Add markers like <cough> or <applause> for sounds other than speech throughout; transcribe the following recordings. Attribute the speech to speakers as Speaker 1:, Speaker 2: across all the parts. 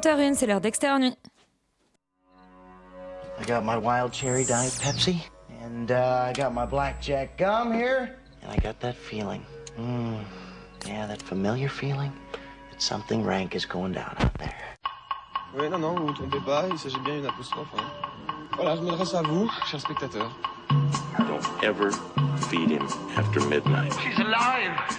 Speaker 1: 20h01, c'est l'heure d'extérieur nuit.
Speaker 2: I got my wild cherry diet Pepsi, and uh, I got my blackjack gum here, and I got that feeling. Mm, yeah, that familiar feeling that something rank is going down out there.
Speaker 3: Oui, non, non, vous vous trompez pas, il s'agit bien d'une apostrophe. hein. Voilà, je m'adresse à vous, chers spectateurs.
Speaker 4: Don't ever feed him after midnight.
Speaker 5: She's! Alive!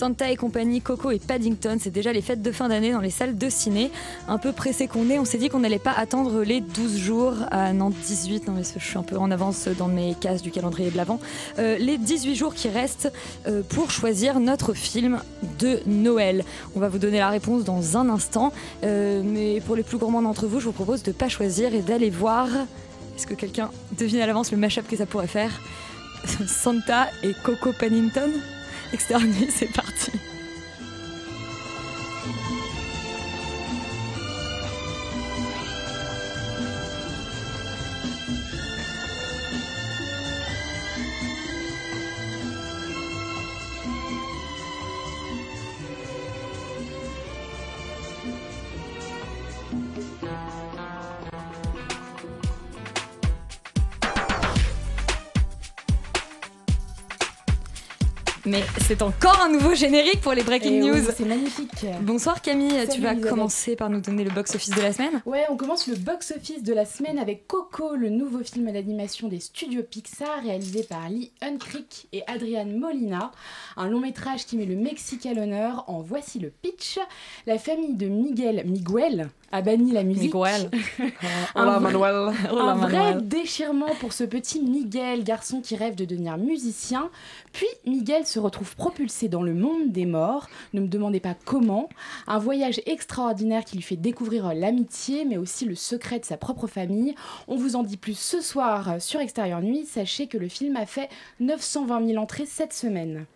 Speaker 1: Santa et compagnie, Coco et Paddington, c'est déjà les fêtes de fin d'année dans les salles de ciné. Un peu pressé qu'on est, on s'est dit qu'on n'allait pas attendre les 12 jours. Ah non, 18, non mais je suis un peu en avance dans mes cases du calendrier de l'avant. Euh, les 18 jours qui restent euh, pour choisir notre film de Noël. On va vous donner la réponse dans un instant. Euh, mais pour les plus gourmands d'entre vous, je vous propose de ne pas choisir et d'aller voir. Est-ce que quelqu'un devine à l'avance le mashup que ça pourrait faire? <laughs> Santa et Coco Paddington? Externe nuit, c'est parti. C'est encore un nouveau générique pour les Breaking
Speaker 6: Eh oui,
Speaker 1: News.
Speaker 6: c'est magnifique.
Speaker 1: Bonsoir Camille, tu vas
Speaker 6: Elisabeth.
Speaker 1: commencer par nous donner le box-office de la semaine
Speaker 6: Ouais, on commence le box-office de la semaine avec Coco, le nouveau film d'animation des studios Pixar réalisé par Lee Unkrich et Adrian Molina. Un long métrage qui met le Mexique à l'honneur. En voici le pitch. La famille de Miguel Miguel a banni la musique.
Speaker 1: Miguel. <laughs>
Speaker 6: Un
Speaker 1: Hola Manuel. Hola
Speaker 6: un vrai déchirement pour ce petit Miguel, garçon qui rêve de devenir musicien. Puis Miguel se retrouve propulsé dans le monde des morts. Ne me demandez pas comment. Un voyage extraordinaire qui lui fait découvrir l'amitié, mais aussi le secret de sa propre famille. On vous en dit plus ce soir sur Extérieur Nuit. Sachez que le film a fait 920 000 entrées cette semaine.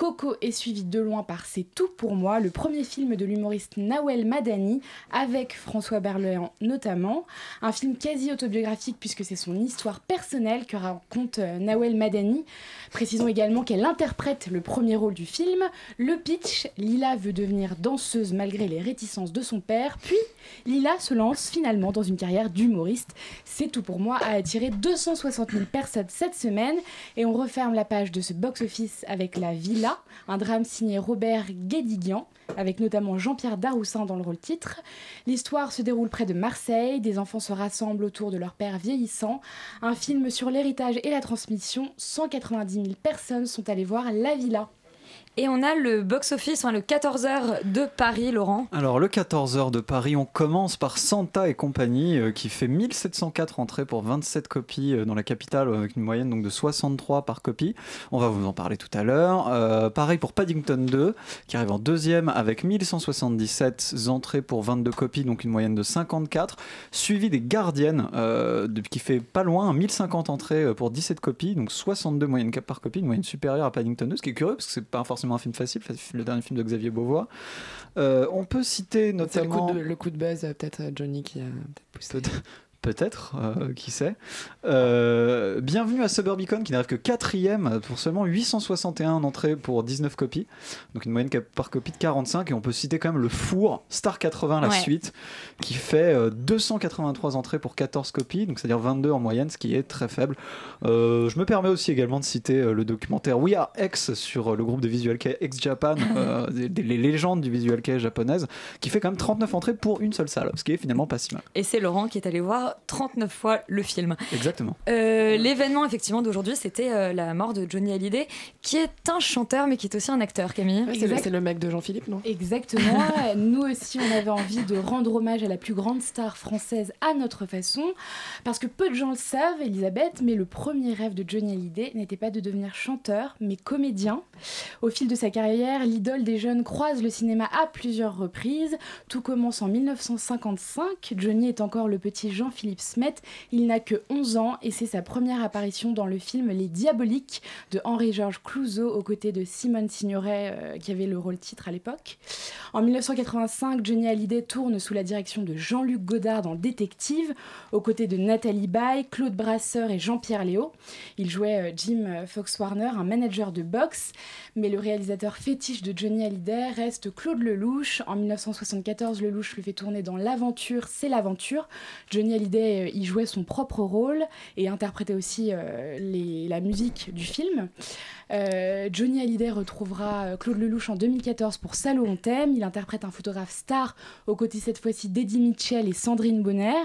Speaker 6: Coco est suivi de loin par C'est tout pour moi, le premier film de l'humoriste Nawel Madani, avec François Berléand notamment. Un film quasi autobiographique puisque c'est son histoire personnelle que raconte euh, Nawel Madani. Précisons également qu'elle interprète le premier rôle du film. Le pitch, Lila veut devenir danseuse malgré les réticences de son père, puis Lila se lance finalement dans une carrière d'humoriste. C'est tout pour moi a attiré 260 000 personnes cette semaine et on referme la page de ce box-office avec La Villa, un drame signé Robert Guédiguian avec notamment Jean-Pierre Daroussin dans le rôle titre. L'histoire se déroule près de Marseille, des enfants se rassemblent autour de leur père vieillissant. Un film sur l'héritage et la transmission, 190 000 personnes sont allées voir La Villa.
Speaker 1: Et on a le box-office, enfin, le 14h de Paris, Laurent.
Speaker 7: Alors le 14h de Paris, on commence par Santa et compagnie euh, qui fait 1704 entrées pour 27 copies euh, dans la capitale euh, avec une moyenne donc de 63 par copie. On va vous en parler tout à l'heure. Pareil pour Paddington 2 qui arrive en deuxième avec 1177 entrées pour 22 copies donc une moyenne de 54. Suivi des Gardiennes qui fait pas loin 1050 entrées pour 17 copies donc 62 moyennes par copie, une moyenne supérieure à Paddington 2 ce qui est curieux parce que c'est pas forcément un film facile, le dernier film de Xavier Beauvois. Euh, on peut citer
Speaker 8: le coup
Speaker 7: notamment
Speaker 8: de, le coup de buzz, euh, peut-être euh, Johnny qui a peut-être poussé.
Speaker 7: Peut- Peut-être, euh, qui sait. Euh, bienvenue à Suburbicon qui n'arrive que quatrième pour seulement 861 entrées pour 19 copies. Donc une moyenne par copie de 45. Et on peut citer quand même le four Star 80, la
Speaker 1: Ouais.
Speaker 7: suite, qui fait euh, 283 entrées pour 14 copies, donc c'est-à-dire 22 en moyenne, ce qui est très faible. Euh, je me permets aussi également de citer euh, le documentaire We Are X sur euh, le groupe de Visual Kei X Japan, <laughs> euh, des- des- les légendes du Visual Kei japonaise, qui fait quand même 39 entrées pour une seule salle, ce qui est finalement pas si mal.
Speaker 1: Et c'est Laurent qui est allé voir 39 fois le film.
Speaker 7: Exactement.
Speaker 1: Euh, L'événement effectivement d'aujourd'hui, c'était euh, la mort de Johnny Hallyday, qui est un chanteur mais qui est aussi un acteur, Camille.
Speaker 8: Ouais, c'est le- c'est le mec de Jean-Philippe, non?
Speaker 6: Exactement. <laughs> Nous aussi, on avait envie de rendre hommage à la plus grande star française à notre façon. Parce que peu de gens le savent, Elisabeth, mais le premier rêve de Johnny Hallyday n'était pas de devenir chanteur, mais comédien. Au fil de sa carrière, l'idole des jeunes croise le cinéma à plusieurs reprises. Tout commence en 1955. Johnny est encore le petit Jean-Philippe Smet. Il n'a que 11 ans et c'est sa première apparition dans le film Les Diaboliques de Henri-Georges Clouzot aux côtés de Simone Signoret euh, qui avait le rôle titre à l'époque. En 1985, Johnny Hallyday tourne sous la direction de Jean-Luc Godard dans Détective, aux côtés de Nathalie Baye, Claude Brasseur et Jean-Pierre Léo. Il jouait euh, Jim euh, Fox Warner, un manager de boxe, mais le réalisateur fétiche de Johnny Hallyday reste Claude Lelouch. En 1974, Lelouch le fait tourner dans L'aventure, c'est l'aventure. Johnny euh, y jouait son propre rôle et interprétait aussi euh, la musique du film. Euh, Johnny Hallyday retrouvera euh, Claude Lelouch en 2014 pour Salaud on t'aime. Il interprète un photographe star aux côtés cette fois-ci d'Eddie Mitchell et Sandrine Bonner.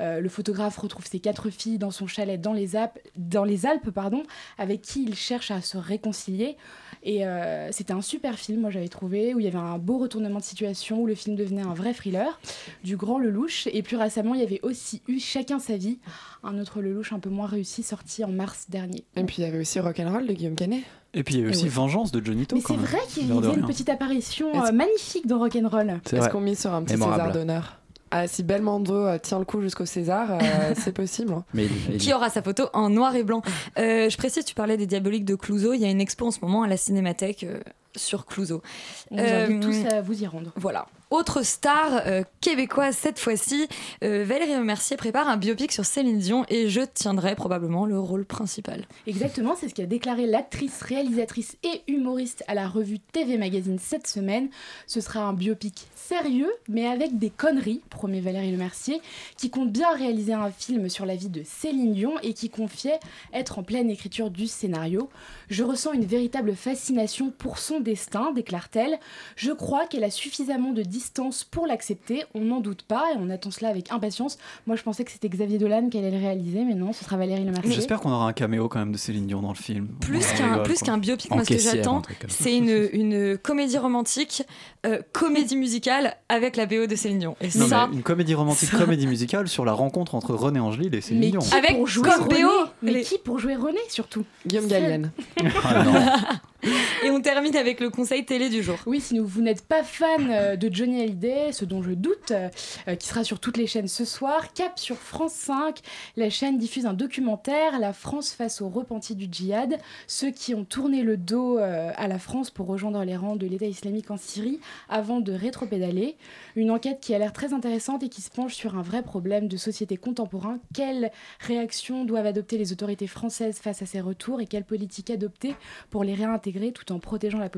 Speaker 6: Euh, le photographe retrouve ses quatre filles dans son chalet dans les, Alpes, dans les Alpes pardon, avec qui il cherche à se réconcilier. Et c'était un super film, moi j'avais trouvé, où il y avait un beau retournement de situation, où le film devenait un vrai thriller, du grand Lelouch. Et plus récemment, il y avait aussi eu Chacun sa vie, un autre Lelouch un peu moins réussi, sorti en mars dernier.
Speaker 8: Et puis il y avait aussi Rock'n'Roll de Guillaume Canet.
Speaker 7: Et puis il y a aussi
Speaker 8: oui.
Speaker 7: Vengeance de Johnny To.
Speaker 6: Mais c'est vrai qu'il avait une petite apparition
Speaker 8: Est-ce-
Speaker 6: euh, magnifique dans Rock'n'Roll.
Speaker 7: C'est
Speaker 8: Est-ce
Speaker 7: vrai.
Speaker 8: qu'on mise sur un petit
Speaker 9: Mémorable.
Speaker 8: César d'honneur ah, si Belmondo euh, tient le coup jusqu'au César, euh, <laughs> c'est possible. hein.
Speaker 9: Mais il- il-
Speaker 1: Qui aura sa photo en noir et blanc. Euh, je précise, tu parlais des Diaboliques de Clouseau. Il y a une expo en ce moment à la Cinémathèque euh, sur Clouseau.
Speaker 6: On
Speaker 1: Euh,
Speaker 6: tous à vous y rendre.
Speaker 1: Voilà. Autre star euh, québécoise cette fois-ci, euh, Valérie Mercier prépare un biopic sur Céline Dion et je tiendrai probablement le rôle principal.
Speaker 6: Exactement, c'est ce qu'a déclaré l'actrice, réalisatrice et humoriste à la revue TV Magazine cette semaine. Ce sera un biopic sérieux, mais avec des conneries, promet Valérie Lemercier, qui compte bien réaliser un film sur la vie de Céline Dion et qui confiait être en pleine écriture du scénario. Je ressens une véritable fascination pour son destin, déclare-t-elle. Je crois qu'elle a suffisamment de distance pour l'accepter, on n'en doute pas, et on attend cela avec impatience. Moi, je pensais que c'était Xavier Dolan qui allait le réaliser, mais non, ce sera Valérie Lemercier.
Speaker 7: J'espère qu'on aura un caméo quand même de Céline Dion dans le film.
Speaker 1: Plus qu'un plus qu'un biopic,
Speaker 9: En
Speaker 1: moi ce que j'attends, c'est une, une comédie romantique, euh, comédie musicale avec la BO de Céline Dion. Et
Speaker 7: Non,
Speaker 1: ça,
Speaker 7: mais une comédie romantique,
Speaker 1: ça-
Speaker 7: comédie musicale sur la rencontre entre René Angélil et Céline
Speaker 6: Mais
Speaker 7: Dion.
Speaker 6: qui
Speaker 1: Avec
Speaker 6: pour jouer
Speaker 1: comme
Speaker 6: René
Speaker 1: BO,
Speaker 6: Mais
Speaker 1: les-
Speaker 6: qui pour jouer René surtout?
Speaker 8: Guillaume. Gallienne. <laughs> <laughs>
Speaker 7: Ah,
Speaker 1: et on termine avec le conseil télé du jour.
Speaker 6: Oui, si vous n'êtes pas fan euh, de Johnny Hallyday, ce dont je doute, euh, euh, qui sera sur toutes les chaînes ce soir, cap sur France 5, la chaîne diffuse un documentaire, La France face aux repentis du djihad, ceux qui ont tourné le dos à la France pour rejoindre les rangs de l'État islamique en Syrie avant de rétropédaler. Une enquête qui a l'air très intéressante et qui se penche sur un vrai problème de société contemporain. Quelles réactions doivent adopter les autorités françaises face à ces retours et quelle politique adopter pour les réintégrer tout en protégeant la population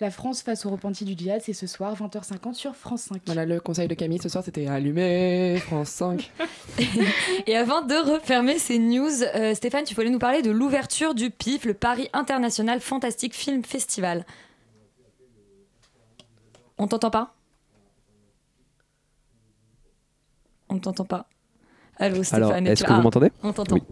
Speaker 6: La France face aux repentis du djihad, c'est ce soir 20h50 sur France 5.
Speaker 8: Voilà, le conseil de Camille ce soir, c'était allumé, France 5. <laughs> <laughs>
Speaker 1: Et avant de refermer ces news, euh, Stéphane, tu voulais nous parler de l'ouverture du PIF, le Paris International Fantastic Film Festival. On t'entend pas? On ne t'entend pas. Allô Stéphane,
Speaker 9: Alors, est-ce
Speaker 1: là?
Speaker 9: que vous m'entendez?
Speaker 1: On t'entend.
Speaker 9: Oui.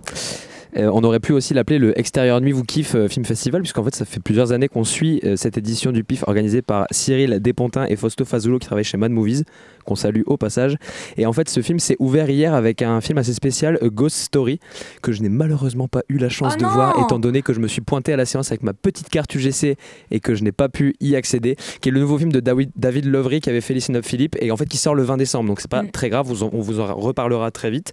Speaker 9: Euh, on aurait pu aussi l'appeler le Extérieur Nuit vous kiffe euh, Film Festival, puisqu'en fait, ça fait plusieurs années qu'on suit euh, cette édition du PIF organisée par Cyril Despontin et Fausto Fazulo qui travaillent chez Mad Movies, qu'on salue au passage. Et en fait, ce film s'est ouvert hier avec un film assez spécial, A Ghost Story, que je n'ai malheureusement pas eu la chance
Speaker 1: Oh
Speaker 9: de voir, étant donné que je me suis pointé à la séance avec ma petite carte UGC et que je n'ai pas pu y accéder, qui est le nouveau film de David, David Lovery qui avait fait Listen Up Philippe, et en fait qui sort le 20 décembre, donc c'est pas
Speaker 1: Mm.
Speaker 9: très grave, on vous en reparlera très vite.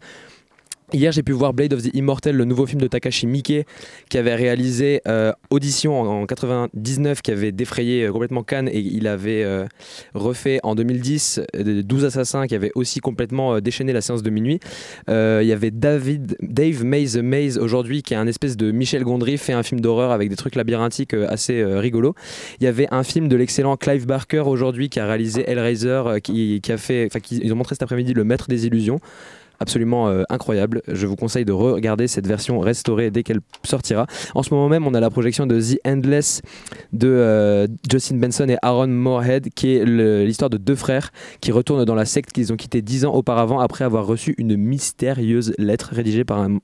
Speaker 9: Hier, j'ai pu voir Blade of the Immortal, le nouveau film de Takashi Miike, qui avait réalisé euh, Audition en, en 99, qui avait défrayé euh, complètement Cannes, et il avait euh, refait en 2010 euh, 12 Assassins, qui avait aussi complètement euh, déchaîné la séance de minuit. Euh, Il y avait David, Dave Mays Mays aujourd'hui, qui est un espèce de Michel Gondry, fait un film d'horreur avec des trucs labyrinthiques euh, assez euh, rigolos. Il y avait un film de l'excellent Clive Barker aujourd'hui, qui a réalisé Hellraiser, euh, qui, qui a fait, enfin, ils ont montré cet après-midi Le Maître des Illusions absolument euh, incroyable. Je vous conseille de regarder cette version restaurée dès qu'elle sortira. En ce moment même, on a la projection de The Endless de euh, Justin Benson et Aaron Moorhead, qui est l'histoire de deux frères qui retournent dans la secte qu'ils ont quitté dix ans auparavant après avoir reçu une mystérieuse lettre rédigée par un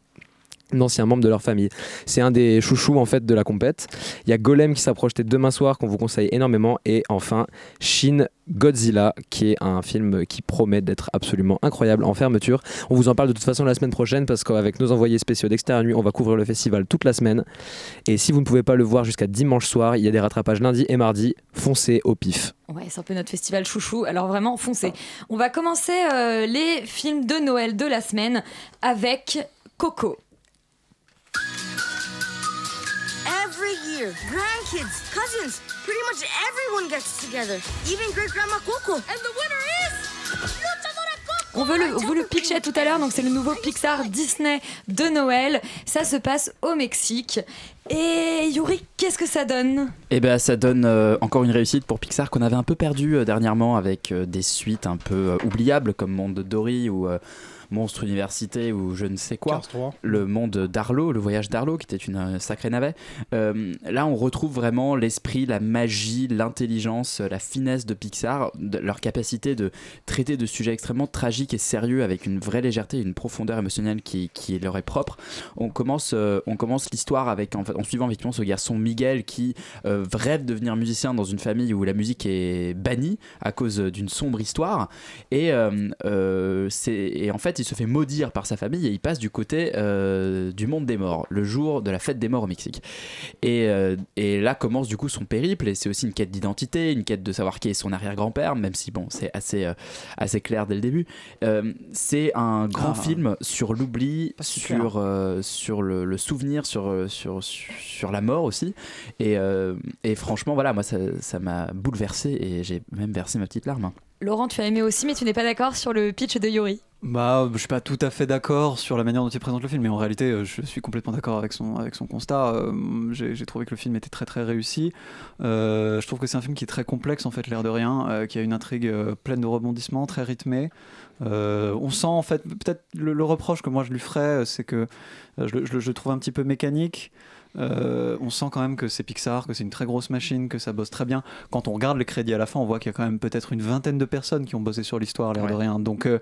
Speaker 9: un ancien membre de leur famille. C'est un des chouchous en fait de la compète. Il y a Golem qui sera projeté demain soir qu'on vous conseille énormément et enfin Shin Godzilla qui est un film qui promet d'être absolument incroyable en fermeture. On vous en parle de toute façon la semaine prochaine parce qu'avec nos envoyés spéciaux d'Extérieur Nuit, on va couvrir le festival toute la semaine. Et si vous ne pouvez pas le voir jusqu'à dimanche soir, il y a des rattrapages lundi et mardi. Foncez au pif.
Speaker 1: Ouais, c'est un peu notre festival chouchou. Alors vraiment, foncez. On va commencer euh, les films de Noël de la semaine avec Coco.
Speaker 10: Grandkids, cousins, pretty much everyone gets together. Even great grandma Coco. And the winner is Luchadora Coco.
Speaker 1: On veut le, on vous le pitcher tout à l'heure, donc c'est le nouveau Pixar Disney de Noël. Ça se passe au Mexique. Et Yuri, qu'est-ce que ça donne?
Speaker 11: Et ben ça donne euh, encore une réussite pour Pixar qu'on avait un peu perdu euh, dernièrement avec euh, des suites un peu euh, oubliables comme Monde de Dory ou euh, Monstre Université ou je ne sais quoi.
Speaker 12: Cars 3.
Speaker 11: Le monde d'Arlo, le voyage d'Arlo qui était une euh, sacrée navet. Euh, là on retrouve vraiment l'esprit, la magie, l'intelligence, la finesse de Pixar, de leur capacité de traiter de sujets extrêmement tragiques et sérieux avec une vraie légèreté et une profondeur émotionnelle qui, qui leur est propre. On commence, euh, on commence l'histoire avec en, fait, en suivant effectivement ce garçon Miguel qui euh, rêve de devenir musicien dans une famille où la musique est bannie à cause d'une sombre histoire et, c'est- et en fait il se fait maudire par sa famille et il passe du côté euh, du monde des morts le jour de la fête des morts au Mexique et, euh, et là commence du coup son périple et c'est aussi une quête d'identité une quête de savoir qui est son arrière-grand-père même si bon c'est assez, euh, assez clair dès le début c'est un grand
Speaker 7: Ah.
Speaker 11: film sur l'oubli sur, sur le, le souvenir sur, sur, sur la mort aussi et, et franchement voilà moi ça ça m'a bouleversé et j'ai même versé ma petite larme hein.
Speaker 1: Laurent, tu as aimé aussi, mais tu n'es pas d'accord sur le pitch de Yuri.
Speaker 7: Bah, je suis pas tout à fait d'accord sur la manière dont il présente le film, mais en réalité, euh, je suis complètement d'accord avec son, avec son constat. Euh, J'ai trouvé que le film était très très réussi. Euh, je trouve que c'est un film qui est très complexe en fait, l'air de rien, qui a une intrigue pleine de rebondissements, très rythmée. On sent en fait, peut-être le, reproche que moi je lui ferais, c'est que je, je je le trouve un petit peu mécanique. Euh, on sent quand même que c'est Pixar, que c'est une très grosse machine, que ça bosse très bien. Quand on regarde les crédits à la fin, on voit qu'il y a quand même peut-être une vingtaine de personnes qui ont bossé sur l'histoire, l'air de rien. Donc euh,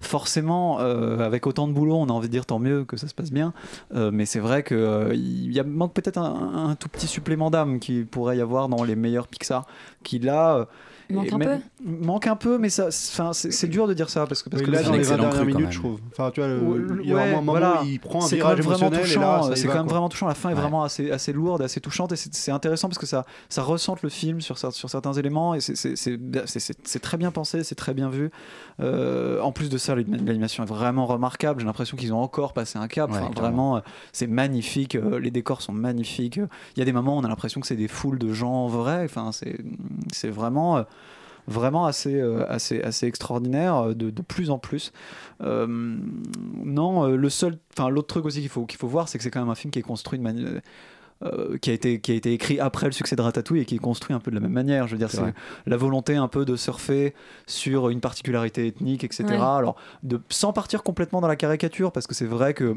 Speaker 7: forcément, euh, avec autant de boulot, on a envie de dire tant mieux que ça se passe bien. Mais c'est vrai qu'il y a, manque peut-être un, un tout petit supplément d'âme qui pourrait y avoir dans les meilleurs Pixar, qui là...
Speaker 1: Manque un
Speaker 7: même- manque un peu, mais ça, enfin, c'est dur de dire ça parce que parce
Speaker 12: Oui,
Speaker 7: que
Speaker 12: là, dans
Speaker 7: film-
Speaker 12: les 20 dernières minutes, je trouve. Enfin, tu vois, le-
Speaker 7: Ouais,
Speaker 12: il y a vraiment un moment
Speaker 7: voilà.
Speaker 12: où il prend un
Speaker 7: C'est
Speaker 12: virage
Speaker 7: quand même vraiment
Speaker 12: émotionnel
Speaker 7: c'est quand même vraiment touchant. La fin est vraiment assez, assez lourde, assez touchante et c'est intéressant parce que ça, ça ressente le film sur, sur certains éléments et c'est- très bien pensé, c'est très bien vu. Euh, en plus de ça, l'anima- l'animation est vraiment remarquable. J'ai l'impression qu'ils ont encore passé un cap.
Speaker 11: Ouais,
Speaker 7: Enfin,
Speaker 11: clairement.
Speaker 7: vraiment, euh, c'est magnifique. euh, Les décors sont magnifiques. Il y a des moments où on a l'impression que c'est des foules de gens vrais. Enfin, c'est c'est vraiment. Vraiment assez, euh, assez, assez extraordinaire euh, de, de plus en plus. Euh, non, le seul, enfin l'autre truc aussi qu'il faut, qu'il faut voir, c'est que c'est quand même un film qui est construit de manière euh, qui a été qui a été écrit après le succès de Ratatouille et qui est construit un peu de la même manière. Je veux dire,
Speaker 11: C'est
Speaker 7: la volonté un peu de surfer sur une particularité ethnique, etc.
Speaker 1: Ouais.
Speaker 7: Alors, de, sans partir complètement dans la caricature, parce que c'est vrai que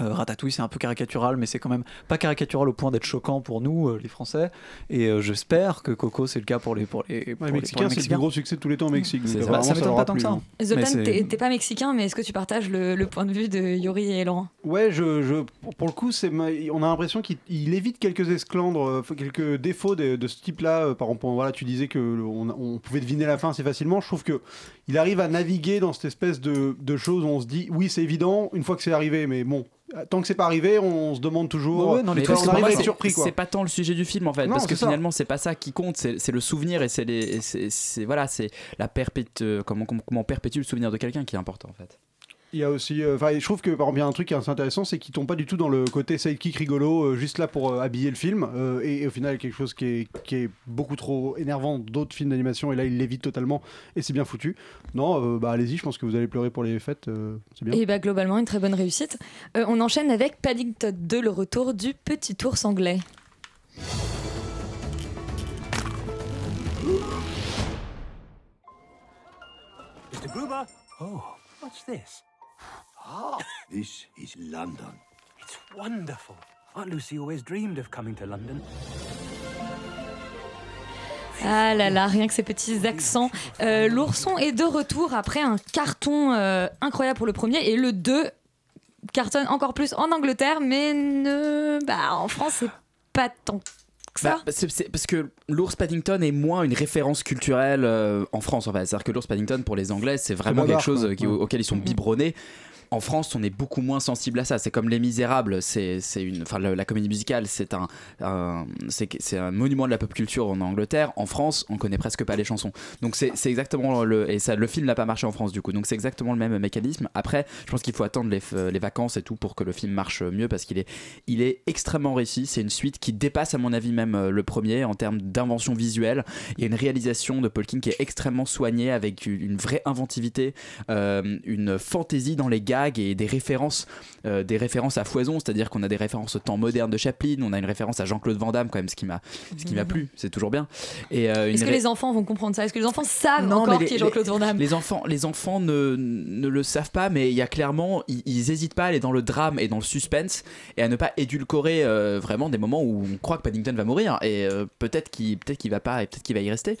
Speaker 7: euh, Ratatouille, c'est un peu caricatural, mais c'est quand même pas caricatural au point d'être choquant pour nous, euh, les Français. Et euh, j'espère que Coco, c'est le cas pour les pour les, pour
Speaker 12: Ouais,
Speaker 7: les-
Speaker 12: Mexicain,
Speaker 7: pour les
Speaker 12: c'est le plus
Speaker 7: Mexicains.
Speaker 12: gros succès de tous les temps au Mexique. donc
Speaker 7: ça.
Speaker 12: apparemment,
Speaker 7: Ça m'étonne pas tant que ça.
Speaker 12: hein.
Speaker 1: Zoltan, t'es pas mexicain, mais est-ce que tu partages le, le point de vue de Yuri et Laurent?
Speaker 12: Ouais, je, je, pour- le coup, c'est, ma- on a l'impression qu'il il évite quelques esclandres, euh, quelques défauts de, de ce type-là. Euh, Par exemple, voilà, tu disais que on, on pouvait deviner la fin assez facilement. Je trouve que il arrive à naviguer dans cette espèce de, de choses où on se dit, oui, c'est évident, une fois que c'est arrivé, mais bon, tant que c'est pas arrivé, on se demande toujours.
Speaker 7: Ouais, ouais, non, les
Speaker 11: Mais parce
Speaker 12: on
Speaker 11: c'est-
Speaker 12: surpris, quoi.
Speaker 11: C'est pas tant le sujet du film en fait,
Speaker 12: Non,
Speaker 11: parce que
Speaker 12: ça.
Speaker 11: finalement c'est pas ça qui compte, c'est le souvenir et c'est les, c'est- voilà, c'est la comment, comment, comment on perpétue le souvenir de quelqu'un qui est important en fait.
Speaker 12: Il y a aussi, euh, enfin, je trouve que par exemple, il y a un truc qui est assez intéressant, c'est qu'il tombe pas du tout dans le côté sidekick rigolo, euh, juste là pour euh, habiller le film, euh, et, et au final, il y a quelque chose qui est, qui est beaucoup trop énervant d'autres films d'animation, et là, il l'évite totalement, et c'est bien foutu. Non, euh, bah allez-y, je pense que vous allez pleurer pour les fêtes, euh, c'est bien.
Speaker 1: Et bah globalement une très bonne réussite. Euh, on enchaîne avec Paddington 2, le retour du petit ours anglais.
Speaker 13: Mr. Gruber? Oh, what's this? Ah, this is London. It's wonderful. Aunt Lucy always dreamed of coming to London.
Speaker 1: Ah là là, rien que ces petits accents. Euh, L'ourson est de retour après un carton euh, incroyable pour le premier et le 2 cartonne encore plus en Angleterre, mais ne... bah, en France c'est pas tant que ça.
Speaker 11: Bah, c'est- parce que l'ours Paddington est moins une référence culturelle euh, en France en fait. C'est-à-dire que l'ours Paddington pour les Anglais c'est vraiment quelque chose qui-
Speaker 12: Ouais.
Speaker 11: auquel ils sont biberonnés. En France, on est beaucoup moins sensible à ça. C'est comme Les Misérables. C'est une, enfin, la, comédie musicale, c'est un, c'est un monument de la pop culture en Angleterre. En France, on connaît presque pas les chansons. Donc c'est exactement le et ça, le film n'a pas marché en France du coup. Donc c'est exactement le même mécanisme. Après, je pense qu'il faut attendre les, les vacances et tout pour que le film marche mieux parce qu'il est, il est extrêmement réussi. C'est une suite qui dépasse à mon avis même euh, le premier en termes d'invention visuelle. Il y a une réalisation de Paul King qui est extrêmement soignée avec une vraie inventivité, euh, une fantaisie dans les et des références, euh, des références à foison. C'est-à-dire qu'on a des références au temps moderne de Chaplin, on a une référence à Jean-Claude Van Damme quand même, ce qui m'a, ce qui m'a plu. C'est toujours bien. Et euh,
Speaker 1: Est-ce que les enfants vont comprendre ça? Est-ce que les enfants savent
Speaker 11: non,
Speaker 1: encore qui est Jean-Claude Van Damme?
Speaker 11: Les enfants, les enfants ne, ne le savent pas, mais il y a clairement, ils, ils hésitent pas à aller dans le drame et dans le suspense et à ne pas édulcorer euh, vraiment des moments où on croit que Paddington va mourir et peut-être qu'il peut-être qu'il va pas et peut-être qu'il va y rester.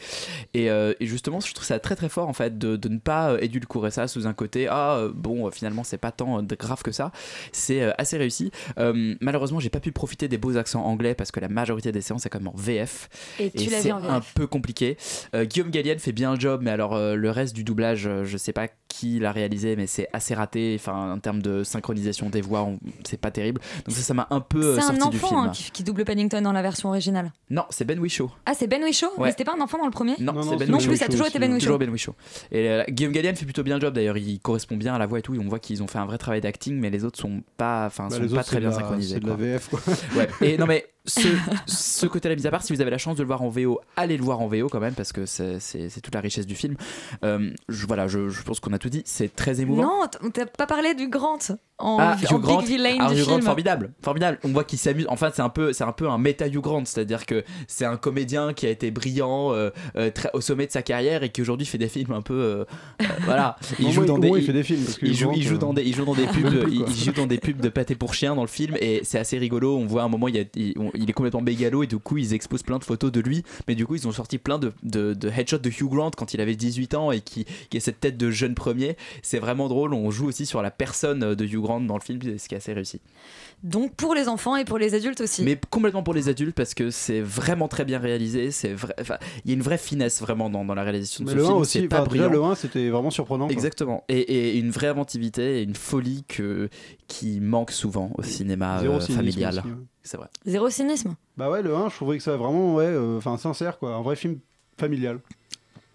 Speaker 11: Et, et justement, je trouve ça très très fort en fait de, de ne pas édulcorer ça sous un côté ah bon finalement c'est pas tant euh, grave que ça. C'est euh, assez réussi. Euh, malheureusement, j'ai pas pu profiter des beaux accents anglais parce que la majorité des séances est quand même en VF
Speaker 1: Et
Speaker 11: c'est un peu compliqué. Guillaume Gallienne fait bien le job, mais alors le reste du doublage, je sais pas qui l'a réalisé, mais c'est assez raté. Enfin, en termes de synchronisation des voix, on- c'est pas terrible. Donc ça, ça m'a un peu euh,
Speaker 1: C'est un
Speaker 11: sorti du film.
Speaker 1: enfant hein, qui, qui double Paddington dans la version originale.
Speaker 11: Non, c'est Ben Whishaw.
Speaker 1: Ah, c'est Ben Whishaw
Speaker 11: Ouais.
Speaker 1: Mais c'était pas un enfant dans le premier
Speaker 11: Non, c'est Ben
Speaker 1: Non
Speaker 11: Whishaw.
Speaker 1: plus, ça a toujours été Ben Whishaw.
Speaker 11: Toujours Ben Whishaw. Et euh, Guillaume Gallienne fait plutôt bien le job d'ailleurs, il correspond bien à la voix et tout. Et on voit qu'ils ont fait un vrai travail d'acting, mais les autres sont pas, enfin,
Speaker 12: Bah,
Speaker 11: sont pas
Speaker 12: autres,
Speaker 11: très bien synchronisés.
Speaker 12: c'est de la
Speaker 11: quoi.
Speaker 12: VF, quoi.
Speaker 11: Ouais. Et non mais ce, <laughs> ce côté-là mis à part, si vous avez la chance de le voir en VO, allez le voir en VO quand même parce que c'est c'est- c'est toute la richesse du film. Euh, je, voilà, je, je pense qu'on a tout dit. C'est très émouvant.
Speaker 1: Non, t- on t'a pas parlé du Grant en,
Speaker 11: Ah,
Speaker 1: en
Speaker 11: Hugh Grant,
Speaker 1: Big Villain
Speaker 11: ah,
Speaker 1: du
Speaker 11: Hugh Grant, formidable, formidable. On voit qu'il s'amuse. Enfin, c'est un peu, c'est un peu un méta Hugh Grant, c'est-à-dire que c'est un comédien qui a été brillant euh, euh, très- au sommet de sa carrière et qui aujourd'hui fait des films un peu, euh, voilà. <laughs>
Speaker 12: Au moins, au moins, il fait des films,
Speaker 11: il joue, il joue dans des, il joue dans des <laughs> pubs, de- il, il joue dans des pubs de pâté pour chien dans le film et c'est assez rigolo. On voit à un moment, il, y a- il, on- il est complètement bégalo et du coup, ils exposent plein de photos de lui, mais du coup, ils ont sorti plein de, de, de headshots de Hugh Grant quand il avait 18 ans et qui, qui a cette tête de jeune premier. C'est vraiment drôle. On joue aussi sur la personne de Hugh Dans le film, ce qui est assez réussi.
Speaker 1: Donc pour les enfants et pour les adultes aussi.
Speaker 11: Mais complètement pour les adultes parce que c'est vraiment très bien réalisé. C'est vrai, enfin, il y a une vraie finesse vraiment dans, dans la réalisation de
Speaker 12: Mais
Speaker 11: ce
Speaker 12: le 1
Speaker 11: film.
Speaker 12: aussi,
Speaker 11: c'est pas
Speaker 12: enfin, déjà,
Speaker 11: brillant.
Speaker 12: le 1 c'était vraiment surprenant. quoi.
Speaker 11: Exactement. Et, et une vraie inventivité et une folie que, qui manque souvent au cinéma
Speaker 12: Zéro
Speaker 11: euh,
Speaker 12: cynisme
Speaker 11: familial.
Speaker 12: aussi, ouais.
Speaker 11: C'est vrai.
Speaker 1: Zéro cynisme.
Speaker 12: Bah ouais, le 1, je trouvais que ça vraiment, ouais, euh, enfin sincère quoi, un vrai film familial.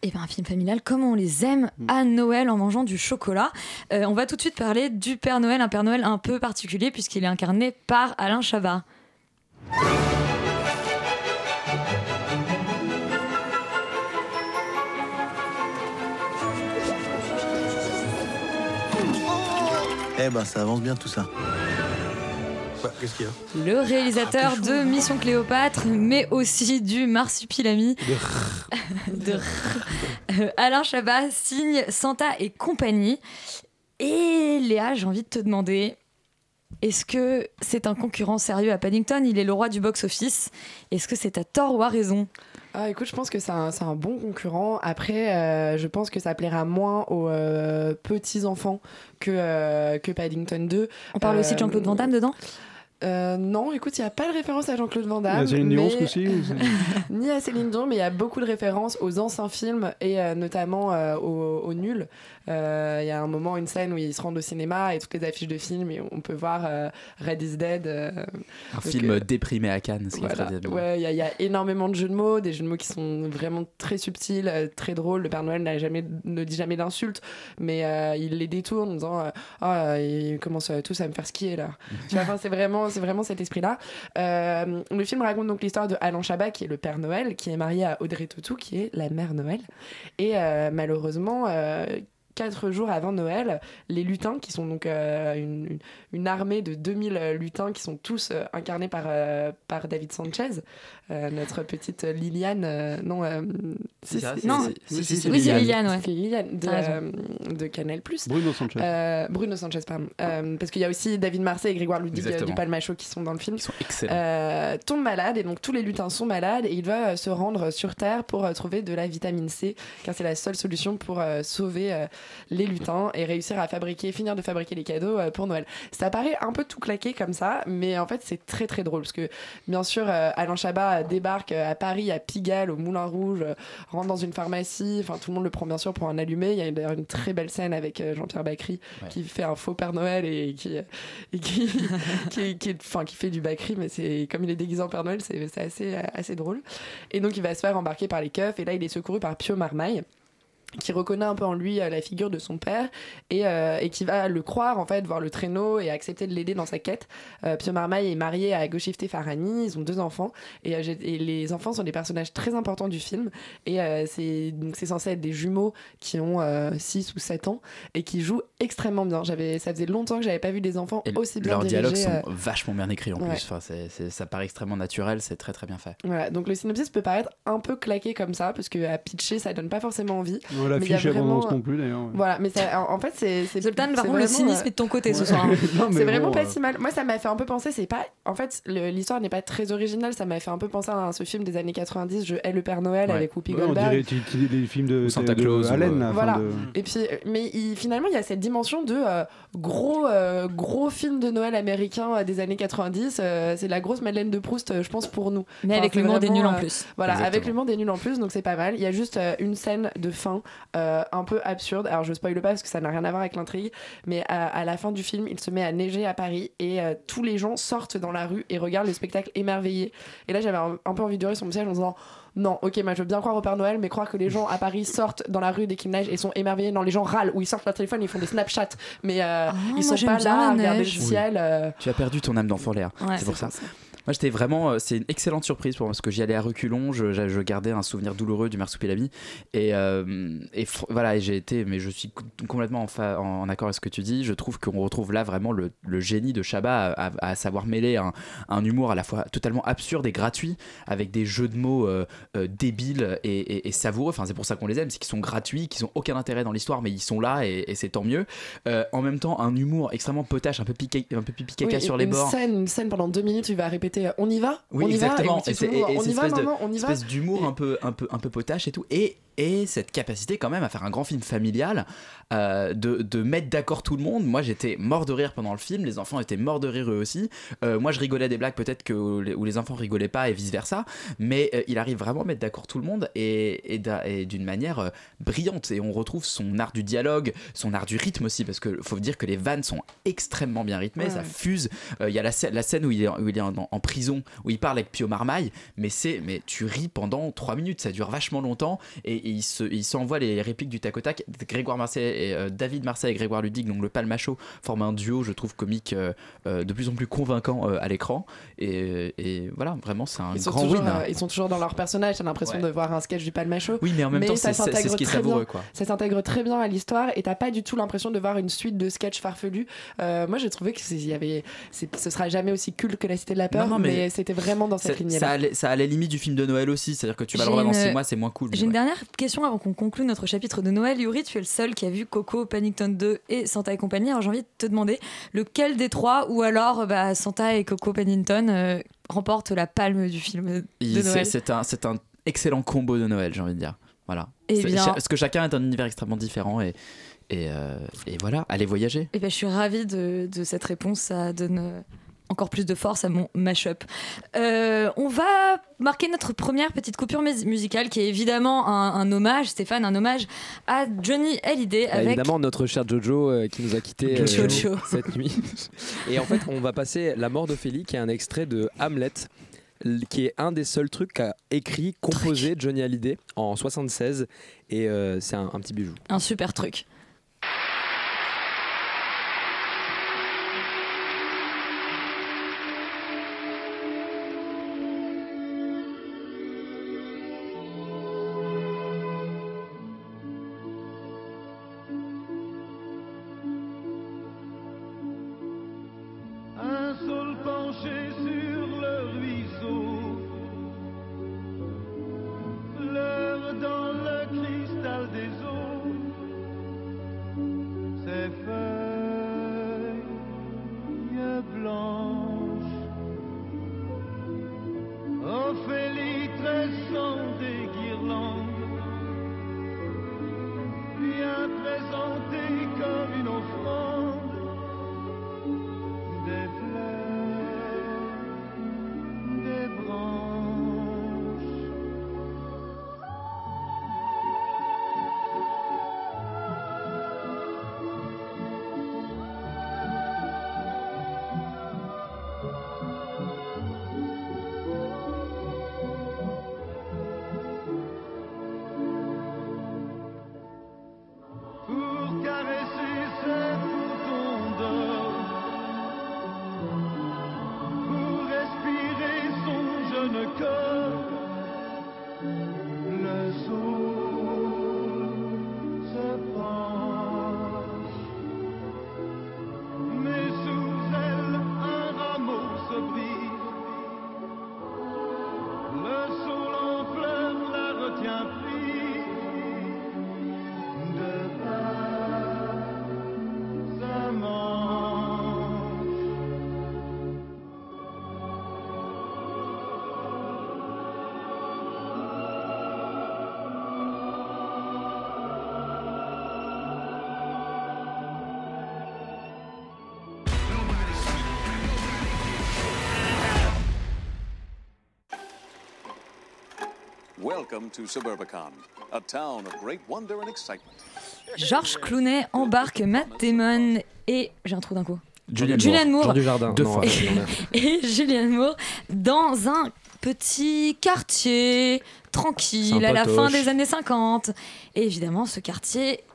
Speaker 1: Et bien un film familial comme on les aime
Speaker 11: Mm.
Speaker 1: à Noël en mangeant du chocolat. Euh, on va tout de suite parler du Père Noël, un Père Noël un peu particulier puisqu'il est incarné par Alain Chabat.
Speaker 14: Eh ben, ça avance bien tout ça.
Speaker 12: Qu'est-ce qu'il y a
Speaker 1: Le réalisateur de Mission Cléopâtre, mais aussi du Marsupilami. de <laughs> Euh, Alain Chabat signe Santa et compagnie. Et Léa, j'ai envie de te demander, est-ce que c'est un concurrent sérieux à Paddington? Il est le roi du box-office. Est-ce que c'est à tort ou à raison?
Speaker 8: Ah, écoute, je pense que c'est un, c'est un bon concurrent. Après, euh, je pense que ça plaira moins aux euh, petits enfants que, euh, que Paddington 2.
Speaker 1: On parle aussi de Jean-Claude Van Damme dedans?
Speaker 8: Euh, non, écoute, il n'y a pas de référence à Jean-Claude Van Damme.
Speaker 12: Il y a Céline Dion, ce
Speaker 8: mais-
Speaker 12: coup-ci, <laughs>
Speaker 8: Ni à Céline Dion, mais il y a beaucoup de références aux anciens films et euh, notamment euh, au, au nul. Euh, Il y a un moment, une scène où ils se rendent au cinéma et toutes les affiches de films et on peut voir euh, Red is Dead. euh,
Speaker 11: Un
Speaker 8: donc,
Speaker 11: film déprimé à Cannes, ce qui est
Speaker 8: voilà.
Speaker 11: très bien.
Speaker 8: Ouais, il y, a- il y a énormément de jeux de mots, des jeux de mots qui sont vraiment très subtils, très drôles. Le Père Noël n'a jamais, ne dit jamais d'insultes, mais euh, il les détourne en disant euh, Ah, ils commencent tous à me faire skier là. Tu vois, enfin, c'est vraiment, c'est vraiment cet esprit-là. Euh, le film raconte donc l'histoire de Alain Chabat, qui est le Père Noël, qui est marié à Audrey Tautou, qui est la Mère Noël. Et euh, malheureusement. euh, Quatre jours avant Noël, les lutins, qui sont donc une, armée de 2000 lutins qui sont tous incarnés par, David Sanchez, notre petite Liliane. euh, non, euh, non,
Speaker 11: c'est- si,
Speaker 1: Liliane, ouais.
Speaker 8: c'est Liliane de, euh, de Canal+.
Speaker 12: Bruno Sanchez.
Speaker 8: Euh, Bruno Sanchez, pardon. Euh, parce qu'il y a aussi David Marseille et Grégoire Ludig euh,
Speaker 11: Exactement.
Speaker 8: du Palmacho qui sont dans le film. Ils
Speaker 11: sont excellents.
Speaker 8: Euh, tombe malade et donc tous les lutins sont malades et il va euh, se rendre sur Terre pour euh, trouver de la vitamine C car c'est la seule solution pour euh, sauver euh, les lutins et réussir à fabriquer, finir de fabriquer les cadeaux euh, pour Noël. Ça paraît un peu tout claqué comme ça, mais en fait c'est très très drôle parce que bien sûr euh, Alain Chabat débarque euh, à Paris, à Pigalle, au Moulin Rouge, euh, rentre dans une pharmacie, enfin tout le monde le prend bien sûr pour un allumé. Il y a d'ailleurs une très belle scène avec euh, Jean-Pierre Bacry
Speaker 11: Ouais.
Speaker 8: qui fait un faux Père Noël et qui, et qui, <laughs> qui, qui, enfin, qui fait du Bacry, mais c'est comme il est déguisé en Père Noël, c'est c'est assez, assez drôle. Et donc il va se faire embarquer par les keufs et là il est secouru par Pio Marmaille qui reconnaît un peu en lui euh, la figure de son père et, euh, et qui va le croire en fait, voir le traîneau et accepter de l'aider dans sa quête. Euh, Pio Marmaille est marié à Goshifte Farhani, ils ont deux enfants et, euh, et les enfants sont des personnages très importants du film et euh, c'est donc c'est censé être des jumeaux qui ont 6 ou 7 ans et qui jouent extrêmement bien. J'avais ça faisait longtemps que j'avais pas vu des enfants
Speaker 11: Et
Speaker 8: aussi bien
Speaker 11: leurs
Speaker 8: dirigés.
Speaker 11: dialogues sont
Speaker 8: euh,
Speaker 11: vachement bien écrits en
Speaker 8: ouais.
Speaker 11: plus. Enfin, ça paraît extrêmement naturel, c'est très très bien fait.
Speaker 8: Voilà, donc le synopsis peut paraître un peu claqué comme ça, parce que à pitcher, ça donne pas forcément envie.
Speaker 12: Ouais, l'affiche,
Speaker 8: Mais il y a
Speaker 12: elle
Speaker 8: vraiment-
Speaker 12: non plus, d'ailleurs, ouais.
Speaker 8: Voilà, mais ça, en, en fait, c'est.
Speaker 1: Zoltan, par contre, le cynisme
Speaker 8: euh,
Speaker 1: est de ton côté ce <laughs>
Speaker 8: ouais.
Speaker 1: soir.
Speaker 8: c'est vraiment
Speaker 12: bon,
Speaker 8: pas
Speaker 12: euh,
Speaker 8: si mal. Moi, ça m'a fait un peu penser, c'est pas. En fait, le- l'histoire n'est pas très originale, ça m'a fait un peu penser à ce film des années 90, Je hais le Père Noël
Speaker 12: Ouais.
Speaker 8: avec Whoopi
Speaker 12: Ouais, on
Speaker 8: Goldberg.
Speaker 12: dirait tu- tu- des films de,
Speaker 11: Santa
Speaker 12: de- de
Speaker 11: Claus euh,
Speaker 8: Voilà.
Speaker 12: de-
Speaker 8: Et puis, euh, mais il- finalement, il y a cette dimension de euh, gros, euh, gros film de Noël américain euh, des années 90. euh, c'est la grosse Madeleine de Proust, euh, je pense, pour nous.
Speaker 1: Mais avec
Speaker 8: c'est
Speaker 1: l'humour des nuls en
Speaker 8: euh,
Speaker 1: plus.
Speaker 8: Voilà, avec l'humour des nuls en plus, donc c'est pas mal. Il y a juste euh, une scène de fin euh, un peu absurde. Alors, je spoil pas parce que ça n'a rien à voir avec l'intrigue, mais à, à la fin du film, il se met à neiger à Paris et euh, tous les gens sortent dans la rue et regardent le spectacle émerveillé. Et là, j'avais un, un peu envie de hurler sur mon siège en disant. Non, ok, moi je veux bien croire au Père Noël, mais croire que les gens à Paris sortent dans la rue dès qu'il neige et sont émerveillés. Non, les gens râlent ou ils sortent leur téléphone, ils font des Snapchats, mais euh,
Speaker 1: Ah,
Speaker 8: ils sont pas là à regarder le ciel. euh,
Speaker 11: Tu as perdu ton âme d'enfant, Léa.
Speaker 1: Ouais,
Speaker 11: c'est pour ça. Moi, j'étais vraiment. euh, C'est une excellente surprise pour moi parce que j'y allais à reculons. Je, je- je gardais un souvenir douloureux du Marsupilami. Et, euh, et voilà, j'ai été. Mais je suis co- complètement en, fa- en, accord avec ce que tu dis. Je trouve qu'on retrouve là vraiment le, le génie de Chabat à, à- à savoir mêler un, un humour à la fois totalement absurde et gratuit avec des jeux de mots euh, euh, débiles et, et- et savoureux. Enfin, c'est pour ça qu'on les aime. C'est qu'ils sont gratuits, qu'ils ont aucun intérêt dans l'histoire, mais ils sont là et, et c'est tant mieux. En même temps, un humour extrêmement potache, un peu piqué, un peu
Speaker 8: oui,
Speaker 11: sur les
Speaker 8: une
Speaker 11: bords.
Speaker 8: Scène, une scène pendant deux minutes, tu vas répéter euh, on y va
Speaker 11: Oui,
Speaker 8: on y
Speaker 11: exactement.
Speaker 8: Va, et,
Speaker 11: Et et-
Speaker 8: on y va,
Speaker 11: de-
Speaker 8: maman, on y va.
Speaker 11: espèce d'humour un peu, un, peu, un peu potache et tout. Et, et cette capacité quand même à faire un grand film familial, euh, de, de mettre d'accord tout le monde. Moi j'étais mort de rire pendant le film, les enfants étaient morts de rire eux aussi. Euh, moi je rigolais des blagues peut-être que où les, enfants rigolaient pas et vice versa. Mais euh, il arrive vraiment à mettre d'accord tout le monde et, et d'une manière brillante. Et on retrouve son art du dialogue, son art du rythme aussi, parce que faut dire que les vannes sont extrêmement bien rythmées,
Speaker 8: Ouais,
Speaker 11: ça fuse. Il y a la, la scène où il est, où il est en, en prison, où il parle avec Pio Marmaille, mais c'est, mais tu ris pendant 3 minutes, ça dure vachement longtemps, et, et il, se, il s'envoie les répliques du tac au tac. Grégoire Marseille et euh, David Marseille et Grégoire Ludig, donc le palmacho, forment un duo, je trouve comique euh, euh, de plus en plus convaincant à l'écran, et, et voilà, vraiment c'est un
Speaker 8: Ils
Speaker 11: grand
Speaker 8: toujours,
Speaker 11: win.
Speaker 8: ils sont toujours dans leur personnage, t'as l'impression
Speaker 11: Ouais.
Speaker 8: de voir un sketch du Palmacho.
Speaker 11: Oui, mais en même temps, c'est- ce qui est
Speaker 8: très
Speaker 11: savoureux, quoi.
Speaker 8: Ça s'intègre très bien à l'histoire et t'as pas du tout l'impression de voir une suite de sketchs farfelus. Moi, j'ai trouvé que y avait, ce sera jamais aussi culte que La Cité de la Peur,
Speaker 11: Non, non,
Speaker 8: mais,
Speaker 11: mais
Speaker 8: c'était vraiment dans cette
Speaker 11: Ça,
Speaker 8: lignée
Speaker 11: ça, ça allait limite du film de Noël aussi, c'est-à-dire que tu vas le revoir dans
Speaker 1: une-
Speaker 11: 6 mois, c'est moins cool.
Speaker 1: J'ai une dernière question avant qu'on conclue notre chapitre de Noël. Yuri, tu es le seul qui a vu Coco, Paddington 2 et Santa et compagnie. Alors j'ai envie de te demander lequel des trois, ou alors bah, Santa et Coco Paddington, euh, remporte la palme du film de Noël
Speaker 11: C'est un, excellent combo de Noël, j'ai envie de dire. Voilà.
Speaker 1: Eh
Speaker 11: C'est-
Speaker 1: bien-
Speaker 11: Parce que chacun est un univers extrêmement différent et, et, euh, et voilà, allez voyager.
Speaker 1: Et ben, je suis ravie de, de cette réponse. Ça donne euh, encore plus de force à mon mashup. Euh, on va marquer notre première petite coupure mus- musicale qui est évidemment un, un hommage, Stéphane, un hommage à Johnny Hallyday
Speaker 9: Bah,
Speaker 1: avec
Speaker 9: Évidemment, notre cher Jojo euh, qui nous a quittés
Speaker 1: Jojo.
Speaker 9: cette nuit. Et en fait, on va passer La mort d'Ophélie, qui est un extrait de Hamlet, qui est un des seuls trucs qu'a écrit, composé Johnny Hallyday en 76. Et euh, c'est un, un petit bijou.
Speaker 1: un super truc.
Speaker 15: Welcome to Suburbicon, a town of great wonder and excitement.
Speaker 1: Georges Clooney embarque Matt Damon et j'ai un trou d'un coup.
Speaker 9: Julianne Moore.
Speaker 1: Moore.
Speaker 9: Jean Dujardin.
Speaker 1: Deux
Speaker 9: Non,
Speaker 1: fois. <laughs>
Speaker 9: Julianne.
Speaker 1: et Julianne Moore dans un petit quartier tranquille à la fin des années 50. Et évidemment, ce quartier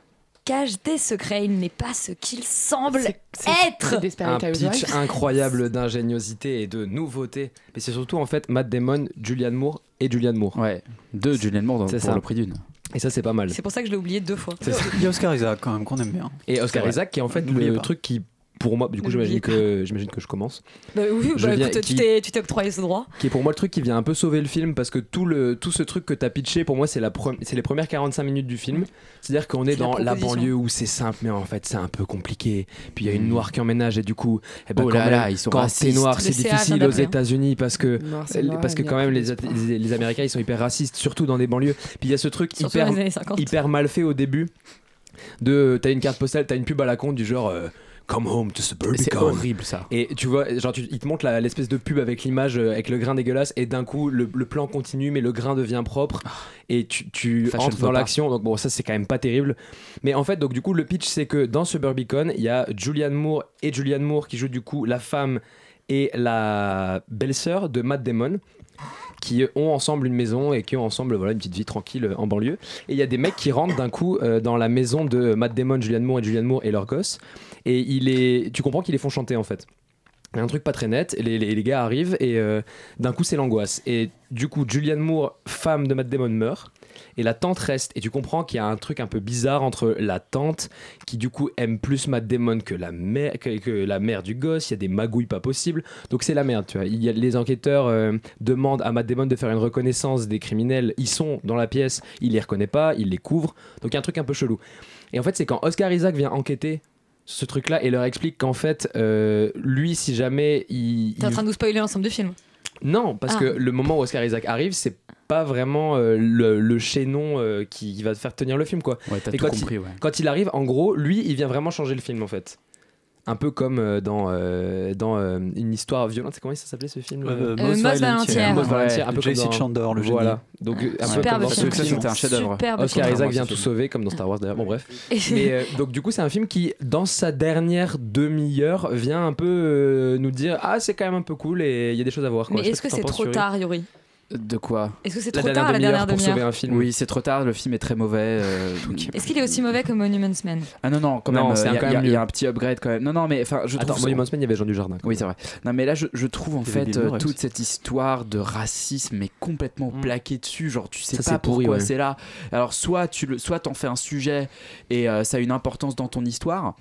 Speaker 1: cache des secrets. Il n'est pas ce qu'il semble être.
Speaker 9: un pitch incroyable d'ingéniosité et de nouveauté. Mais c'est surtout en fait Matt Damon, Julianne Moore et Julianne Moore.
Speaker 11: Ouais, deux Julianne Moore dans-
Speaker 9: C'est
Speaker 11: pour
Speaker 9: ça.
Speaker 11: le prix d'une.
Speaker 9: Et ça, c'est pas mal.
Speaker 1: C'est pour ça que je l'ai oublié deux fois.
Speaker 9: C'est ça.
Speaker 7: Il y a Oscar Isaac quand même qu'on aime bien.
Speaker 9: Et Oscar. Isaac qui est en fait le
Speaker 7: pas.
Speaker 9: truc qui, pour moi, du coup,
Speaker 1: Ne
Speaker 9: j'imagine que, j'imagine que je commence.
Speaker 1: Bah oui,
Speaker 9: Je
Speaker 1: bah
Speaker 9: viens-
Speaker 1: écoute,
Speaker 9: qui-
Speaker 1: tu t'es octroyé ce droit.
Speaker 9: qui est pour moi le truc qui vient un peu sauver le film parce que tout, le, tout ce truc que t'as pitché pour moi c'est la pre- c'est les premières 45 minutes du film. C'est à dire qu'on est dans la, banlieue où c'est simple mais en fait c'est un peu compliqué. Puis il y a une noire qui emménage et du coup eh ben,
Speaker 11: Oh
Speaker 9: quand
Speaker 11: là
Speaker 9: même,
Speaker 11: ils sont
Speaker 9: quand t'es noir c'est difficile aux
Speaker 11: hein.
Speaker 9: États-Unis parce que
Speaker 8: Noir, c'est noir,
Speaker 9: parce que quand même les, les, les Américains ils sont hyper racistes surtout dans des banlieues. Puis il y a ce truc hyper
Speaker 1: dans les années 50.
Speaker 9: hyper mal fait au début. De t'as une carte postale t'as une pub à la con du genre euh, Come home to Suburbicon.
Speaker 11: C'est horrible, ça.
Speaker 9: Et tu vois, genre, tu, il te montre l'espèce de pub avec l'image, euh, avec le grain dégueulasse, et d'un coup, le, le plan continue, mais le grain devient propre, et tu, tu entres dans l'action. Donc, bon, ça, c'est quand même pas terrible. Mais en fait, donc, du coup, le pitch, c'est que dans Suburbicon, il y a Julianne Moore et Julianne Moore qui jouent, du coup, la femme et la belle-sœur de Matt Damon qui ont ensemble une maison et qui ont ensemble voilà, une petite vie tranquille euh, en banlieue. Et il y a des mecs qui rentrent d'un coup euh, dans la maison de Matt Damon, Julianne Moore et Julianne Moore et leur gosse. Et il est, tu comprends qu'ils les font chanter en fait. Il y a un truc pas très net, et les, les- les gars arrivent et euh, d'un coup c'est l'angoisse. Et du coup, Julianne Moore, femme de Matt Damon, meurt. Et la tante reste, et tu comprends qu'il y a un truc un peu bizarre entre la tante qui du coup aime plus Matt Damon que la mère, que, la mère du gosse. Il y a des magouilles pas possibles, donc c'est la merde. Tu vois, il y a, les enquêteurs euh, demandent à Matt Damon de faire une reconnaissance des criminels. Ils sont dans la pièce, il les reconnaît pas, il les couvre. Donc il y a un truc un peu chelou. Et en fait, c'est quand Oscar Isaac vient enquêter ce truc-là et leur explique qu'en fait, euh, lui, si jamais il,
Speaker 1: T'es en
Speaker 9: il-
Speaker 1: train de nous spoiler l'ensemble du film.
Speaker 9: non, parce
Speaker 1: Ah.
Speaker 9: que le moment où Oscar Isaac arrive, c'est pas vraiment euh, le, le chaînon euh, qui va te faire tenir le film quoi.
Speaker 11: Ouais, t'as
Speaker 9: Et
Speaker 11: tout
Speaker 9: quand
Speaker 11: compris,
Speaker 9: il,
Speaker 11: ouais.
Speaker 9: quand il arrive, en gros, lui, il vient vraiment changer le film en fait. Un peu comme euh, dans, euh, dans euh, une histoire violente. C'est comment ça s'appelait ce film
Speaker 7: Euh,
Speaker 1: Euh, Mos Volunteer.
Speaker 9: Mos
Speaker 7: Ouais,
Speaker 9: Volunteer, un peu
Speaker 7: J.C. Chandor, le génie.
Speaker 9: Voilà. Donc un peu
Speaker 1: Superbe
Speaker 9: comme dans
Speaker 1: film.
Speaker 11: C'était un chef-d'œuvre.
Speaker 1: Superbe
Speaker 9: Oscar. Isaac vient tout sauver, comme dans Star Wars d'ailleurs. Bon, bref. <laughs>
Speaker 1: Et-
Speaker 9: Mais euh, donc, du coup, c'est un film qui, dans sa dernière demi-heure, vient un peu euh, nous dire Ah, c'est quand même un peu cool et il y a des choses à voir. quoi.
Speaker 1: Mais est-ce que
Speaker 9: ce
Speaker 1: c'est trop tard, Yuri?
Speaker 11: De quoi
Speaker 1: Est-ce que c'est trop tard la
Speaker 9: demi-heure
Speaker 1: dernière
Speaker 9: pour sauver
Speaker 1: demi-heure
Speaker 9: un film.
Speaker 11: Oui, c'est trop tard, le film est très mauvais. euh, <laughs>
Speaker 1: Est-ce qu'il est aussi mauvais que Monuments Men?
Speaker 11: Ah non, non, quand
Speaker 9: Non,
Speaker 11: même, il y, y y a un petit upgrade quand même. Non, non, mais enfin, je
Speaker 9: Attends,
Speaker 11: trouve.
Speaker 9: Monuments Men, il y avait Jean Dujardin.
Speaker 11: Oui, c'est vrai. Non, mais là, je, je trouve en fait euh, toute cette histoire de racisme est complètement
Speaker 9: Mm.
Speaker 11: plaquée dessus. Genre, tu sais
Speaker 9: Ça,
Speaker 11: pas pourquoi
Speaker 9: ouais.
Speaker 11: c'est là. Alors, soit tu le, soit t'en fais un sujet et euh, ça a une importance dans ton histoire,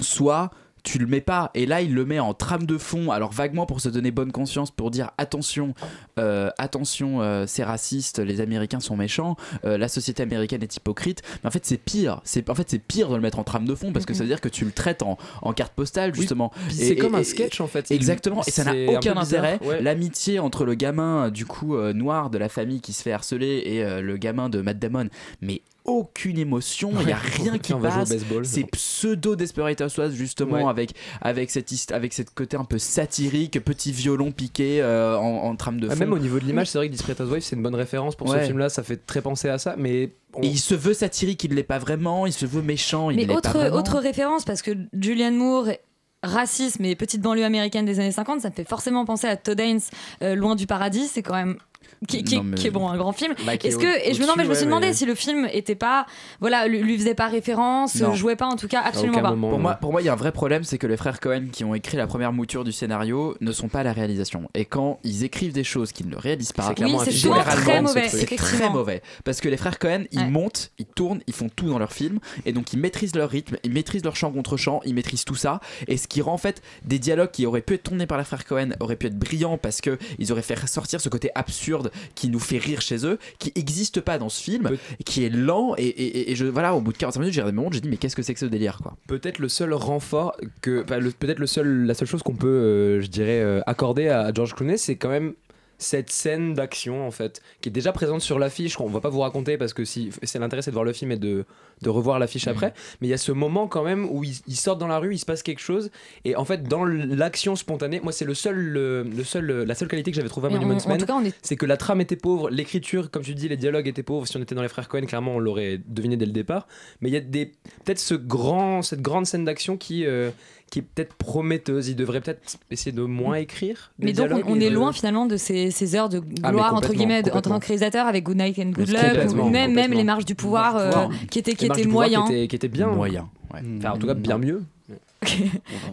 Speaker 11: soit tu le mets pas. Et là il le met en trame de fond alors vaguement pour se donner bonne conscience pour dire attention euh, attention euh, c'est raciste les américains sont méchants euh, la société américaine est hypocrite. Mais en fait c'est pire. C'est en fait c'est pire de le mettre en trame de fond parce que ça veut dire que tu le traites en, en carte postale justement.
Speaker 9: C'est
Speaker 11: et-
Speaker 9: comme un
Speaker 11: et-
Speaker 9: sketch en fait.
Speaker 11: Exactement, et ça n'a aucun intérêt.
Speaker 9: ouais.
Speaker 11: L'amitié entre le gamin du coup noir de la famille qui se fait harceler et le gamin de Matt Damon, mais aucune émotion, il y a
Speaker 9: Ouais.
Speaker 11: rien qui passe.
Speaker 9: baseball.
Speaker 11: C'est pseudo Desperate Housewives justement
Speaker 9: Ouais.
Speaker 11: avec avec cette avec cette côté un peu satirique, petit violon piqué euh, en, en trame de
Speaker 9: Ah,
Speaker 11: fond.
Speaker 9: même au niveau de l'image, c'est vrai que Desperate Housewives, c'est une bonne référence pour ce
Speaker 11: Ouais.
Speaker 9: film-là. Ça fait très penser à ça, mais on-
Speaker 11: Et il se veut satirique, il l'est pas vraiment, il se veut méchant, il
Speaker 1: Mais
Speaker 11: pas
Speaker 1: autre, autre référence, parce que Julianne Moore, racisme et petite banlieue américaine des années 50, ça me fait forcément penser à Todd Haynes, euh, Loin du paradis, c'est quand même. Qui, qui-
Speaker 11: Non, mais-
Speaker 1: qui est bon, un grand film.
Speaker 11: Bah, est
Speaker 1: Est-ce que et je me non, mais je me suis demandé
Speaker 11: ouais,
Speaker 1: si le film était pas voilà lui, lui faisait pas référence,
Speaker 11: Non.
Speaker 1: jouait pas en tout cas absolument pas.
Speaker 9: moment.
Speaker 11: Pour moi, pour moi, il y a un vrai problème, c'est que les frères Cohen qui ont écrit la première mouture du scénario ne sont pas à la réalisation. Et quand ils écrivent des choses qu'ils ne réalisent pas,
Speaker 9: C'est
Speaker 1: Oui, très mauvais,
Speaker 11: c'est très mauvais. Parce que les frères Cohen, ils
Speaker 1: Ouais.
Speaker 11: montent, ils tournent, ils font tout dans leur film. Et donc, ils maîtrisent leur rythme, ils maîtrisent leur chant contre chant, ils maîtrisent tout ça. Et ce qui rend en fait des dialogues qui auraient pu être tournés par les frères Cohen auraient pu être brillants parce que ils auraient fait ressortir ce côté absurde qui nous fait rire chez eux, qui n'existe pas dans ce film, qui est lent. Et, et- et je, voilà, au bout de 45 minutes, j'ai moments j'ai dit, mais qu'est-ce que c'est que ce délire, quoi?
Speaker 9: peut-être le seul renfort que peut-être le seul la seule chose qu'on peut euh, je dirais euh, accorder à George Clooney c'est quand même cette scène d'action en fait qui est déjà présente sur l'affiche qu'on va pas vous raconter parce que si c'est l'intérêt c'est de voir le film et de, de revoir l'affiche après mais il y a ce moment quand même où ils, ils sortent dans la rue il se passe quelque chose et en fait dans l'action spontanée moi c'est le seul le, le seul la seule qualité que j'avais trouvé à
Speaker 1: Mais on- on est
Speaker 9: c'est que la trame était pauvre, l'écriture, comme tu dis, les dialogues étaient pauvres. Si on était dans les frères Cohen, clairement, on l'aurait deviné dès le départ. Mais il y a des peut-être ce grand, cette grande scène d'action qui, euh, qui est peut-être prometteuse. Il devrait peut-être essayer de moins écrire. des
Speaker 1: Mais donc on, est
Speaker 9: de-
Speaker 1: loin finalement de ces, ces heures de
Speaker 9: Ah,
Speaker 1: gloire entre guillemets en tant que réalisateur avec Good Night and Good Luck ou même les marges du pouvoir euh,
Speaker 9: Pouvoir.
Speaker 1: qui étaient qui
Speaker 9: marches. Qui étaient bien.
Speaker 11: Moyen. ouais.
Speaker 9: Enfin, en tout cas, bien mieux.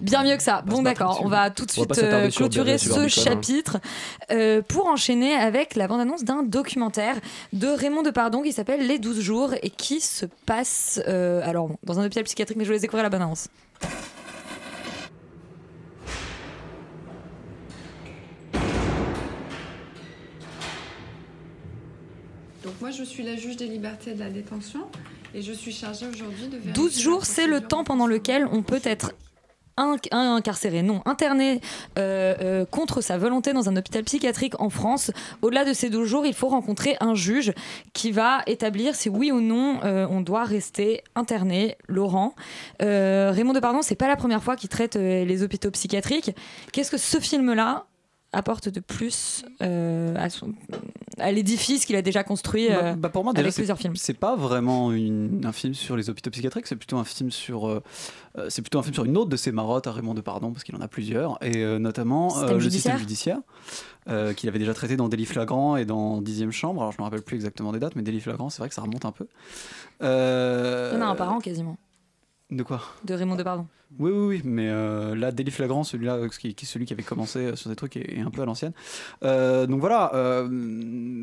Speaker 1: Bien mieux que ça. Bon, d'accord. On va tout de suite euh, clôturer ce
Speaker 9: hein.
Speaker 1: chapitre euh, pour enchaîner avec la bande-annonce d'un documentaire de Raymond Depardon qui s'appelle Les 12 jours et qui se passe euh, alors dans un hôpital psychiatrique, mais je vous laisse découvrir la bande-annonce.
Speaker 16: Moi, je suis la juge des libertés de la détention et je suis chargée aujourd'hui de vérifier
Speaker 1: 12 jours, c'est le temps pendant lequel on peut être inc- incarcéré, non, interné euh, euh, contre sa volonté dans un hôpital psychiatrique en France. Au-delà de ces 12 jours, il faut rencontrer un juge qui va établir si oui ou non euh, on doit rester interné. Laurent, Raymond Depardon, c'est pas la première fois qu'il traite les hôpitaux psychiatriques. Qu'est-ce que ce film-là apporte de plus à, son- à l'édifice qu'il a déjà construit
Speaker 7: Bah,
Speaker 1: euh,
Speaker 7: bah, pour moi, déjà,
Speaker 1: avec plusieurs films
Speaker 7: C'est pas vraiment une- un film sur les hôpitaux psychiatriques, c'est plutôt un film sur, euh, euh, c'est plutôt un film sur une autre de ses marottes à Raymond Depardon, parce qu'il en a plusieurs, et euh, notamment
Speaker 1: Système
Speaker 7: le système judiciaire, qu'il avait déjà traité dans Délit flagrant et dans Dixième chambre. Alors je me rappelle plus exactement des dates, mais Délit flagrant, c'est vrai que ça remonte un peu.
Speaker 1: Il y en a un par an quasiment,
Speaker 7: De quoi?
Speaker 1: De Raymond Depardon.
Speaker 7: Oui, oui, oui, mais euh, là, Délit flagrant, celui-là, euh, qui, celui qui avait commencé euh, sur des trucs, est, un peu à l'ancienne. Donc voilà,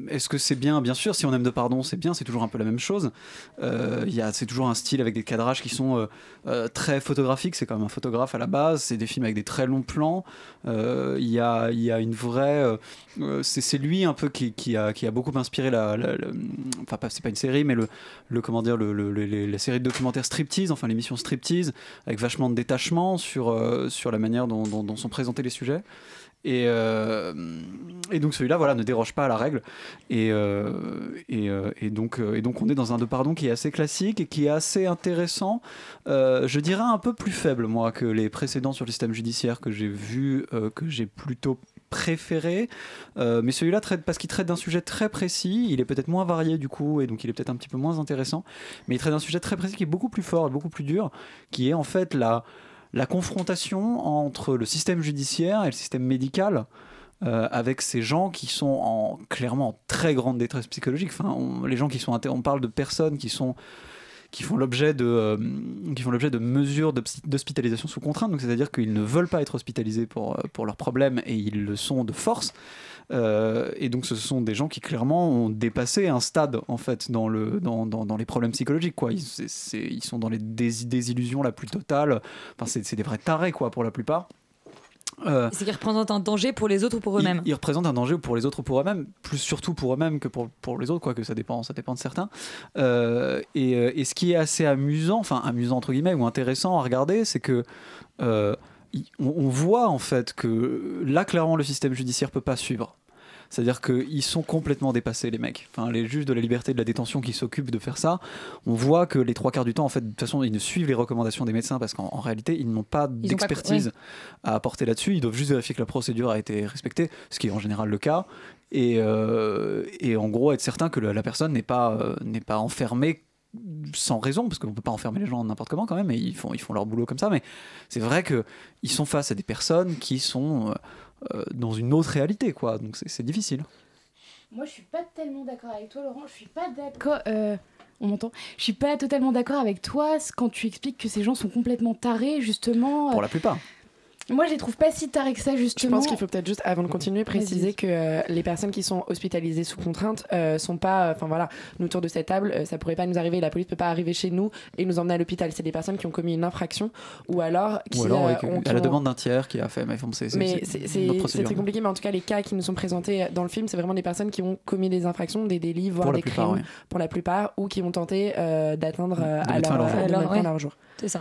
Speaker 7: est-ce que c'est bien? Bien sûr, si on aime de pardon, c'est bien, c'est toujours un peu la même chose. C'est toujours un style avec des cadrages qui sont très photographiques, c'est quand même un photographe à la base, c'est des films avec des très longs plans. Il y, a, y a une vraie. c'est lui un peu qui, a, qui a beaucoup inspiré la. enfin, c'est pas une série, mais le, le comment dire, le- les- la série de documentaires Striptease, enfin l'émission Striptease, avec vachement de détachement sur, euh, sur la manière dont, sont présentés les sujets. Et, euh, et donc celui-là voilà, ne déroge pas à la règle. Et, euh, et, donc, et donc on est dans un de pardon qui est assez classique et qui est assez intéressant. Je dirais un peu plus faible, moi, que les précédents sur le système judiciaire que j'ai vu, que j'ai plutôt préféré. Euh, mais celui-là, traite, parce qu'il traite d'un sujet très précis, il est peut-être moins varié du coup, et donc il est peut-être un petit peu moins intéressant. Mais il traite d'un sujet très précis qui est beaucoup plus fort beaucoup plus dur, qui est en fait la, confrontation entre le système judiciaire et le système médical. euh, avec ces gens qui sont en, clairement en très grande détresse psychologique. Enfin, les gens qui sont, on parle de personnes qui sont qui font l'objet de euh, font l'objet de mesures d'hospi- d'hospitalisation sous contrainte. Donc c'est-à-dire qu'ils ne veulent pas être hospitalisés pour euh, pour leurs problèmes et ils le sont de force. Euh, et donc ce sont des gens qui clairement ont dépassé un stade en fait dans le dans, dans, dans les problèmes psychologiques quoi. Ils, sont dans les dés- désillusions la plus totale. Enfin c'est des vrais tarés quoi pour la plupart. Euh,
Speaker 1: C'est qu'ils représentent un danger pour les autres ou pour eux-mêmes.
Speaker 7: ils, ils représentent un danger pour les autres ou pour eux-mêmes, plus surtout pour eux-mêmes que pour, pour les autres, quoique ça dépend, ça dépend de certains. Euh, et, euh, et ce qui est assez amusant, enfin amusant entre guillemets, ou intéressant à regarder, c'est que euh, on, on voit en fait que là, clairement, le système judiciaire peut pas suivre. C'est-à-dire qu'ils sont complètement dépassés, les mecs. Enfin, les juges de la liberté et de la détention qui s'occupent de faire ça, on voit que les trois quarts du temps, en fait, de toute façon, ils ne suivent les recommandations des médecins parce qu'en en réalité, ils n'ont pas d'expertise
Speaker 1: ouais.
Speaker 7: à apporter là-dessus. Ils doivent juste vérifier que la procédure a été respectée, ce qui est en général le cas. Et, euh, et en gros, être certain que la personne n'est pas, euh, n'est pas enfermée sans raison, parce qu'on ne peut pas enfermer les gens n'importe comment quand même, et ils font, ils font leur boulot comme ça. Mais c'est vrai qu'ils sont face à des personnes qui sont euh, dans une autre réalité, quoi. Donc c'est difficile.
Speaker 6: Moi, je suis pas tellement d'accord avec toi, Laurent. Je suis pas d'accord. euh, On m'entend Je suis pas totalement d'accord avec toi quand tu expliques que ces gens sont complètement tarés, justement.
Speaker 7: Pour la plupart.
Speaker 6: Moi, je les trouve pas si tarés que ça,
Speaker 8: Je
Speaker 6: justement.
Speaker 8: pense qu'il faut peut-être juste, avant de continuer, préciser que euh, les personnes qui sont hospitalisées sous contrainte euh, sont pas. Enfin voilà, nous autour de cette table, euh, ça pourrait pas nous arriver. La police peut pas arriver chez nous et nous emmener à l'hôpital. C'est des personnes qui ont commis une infraction ou alors qui.
Speaker 7: Ou alors
Speaker 8: euh,
Speaker 7: avec-
Speaker 8: ont- qui
Speaker 7: à la
Speaker 8: ont-
Speaker 7: demande d'un tiers qui a fait. Mais bon, c'est
Speaker 8: très compliqué, mais en tout cas, les cas qui nous sont présentés dans le film, c'est vraiment des personnes qui ont commis des infractions, des délits, voire des
Speaker 7: plupart,
Speaker 8: crimes,
Speaker 7: ouais.
Speaker 8: pour la plupart, ou qui ont tenté euh, d'atteindre euh, à leur,
Speaker 7: leur
Speaker 8: euh,
Speaker 1: ouais.
Speaker 8: leur jour.
Speaker 1: C'est ça.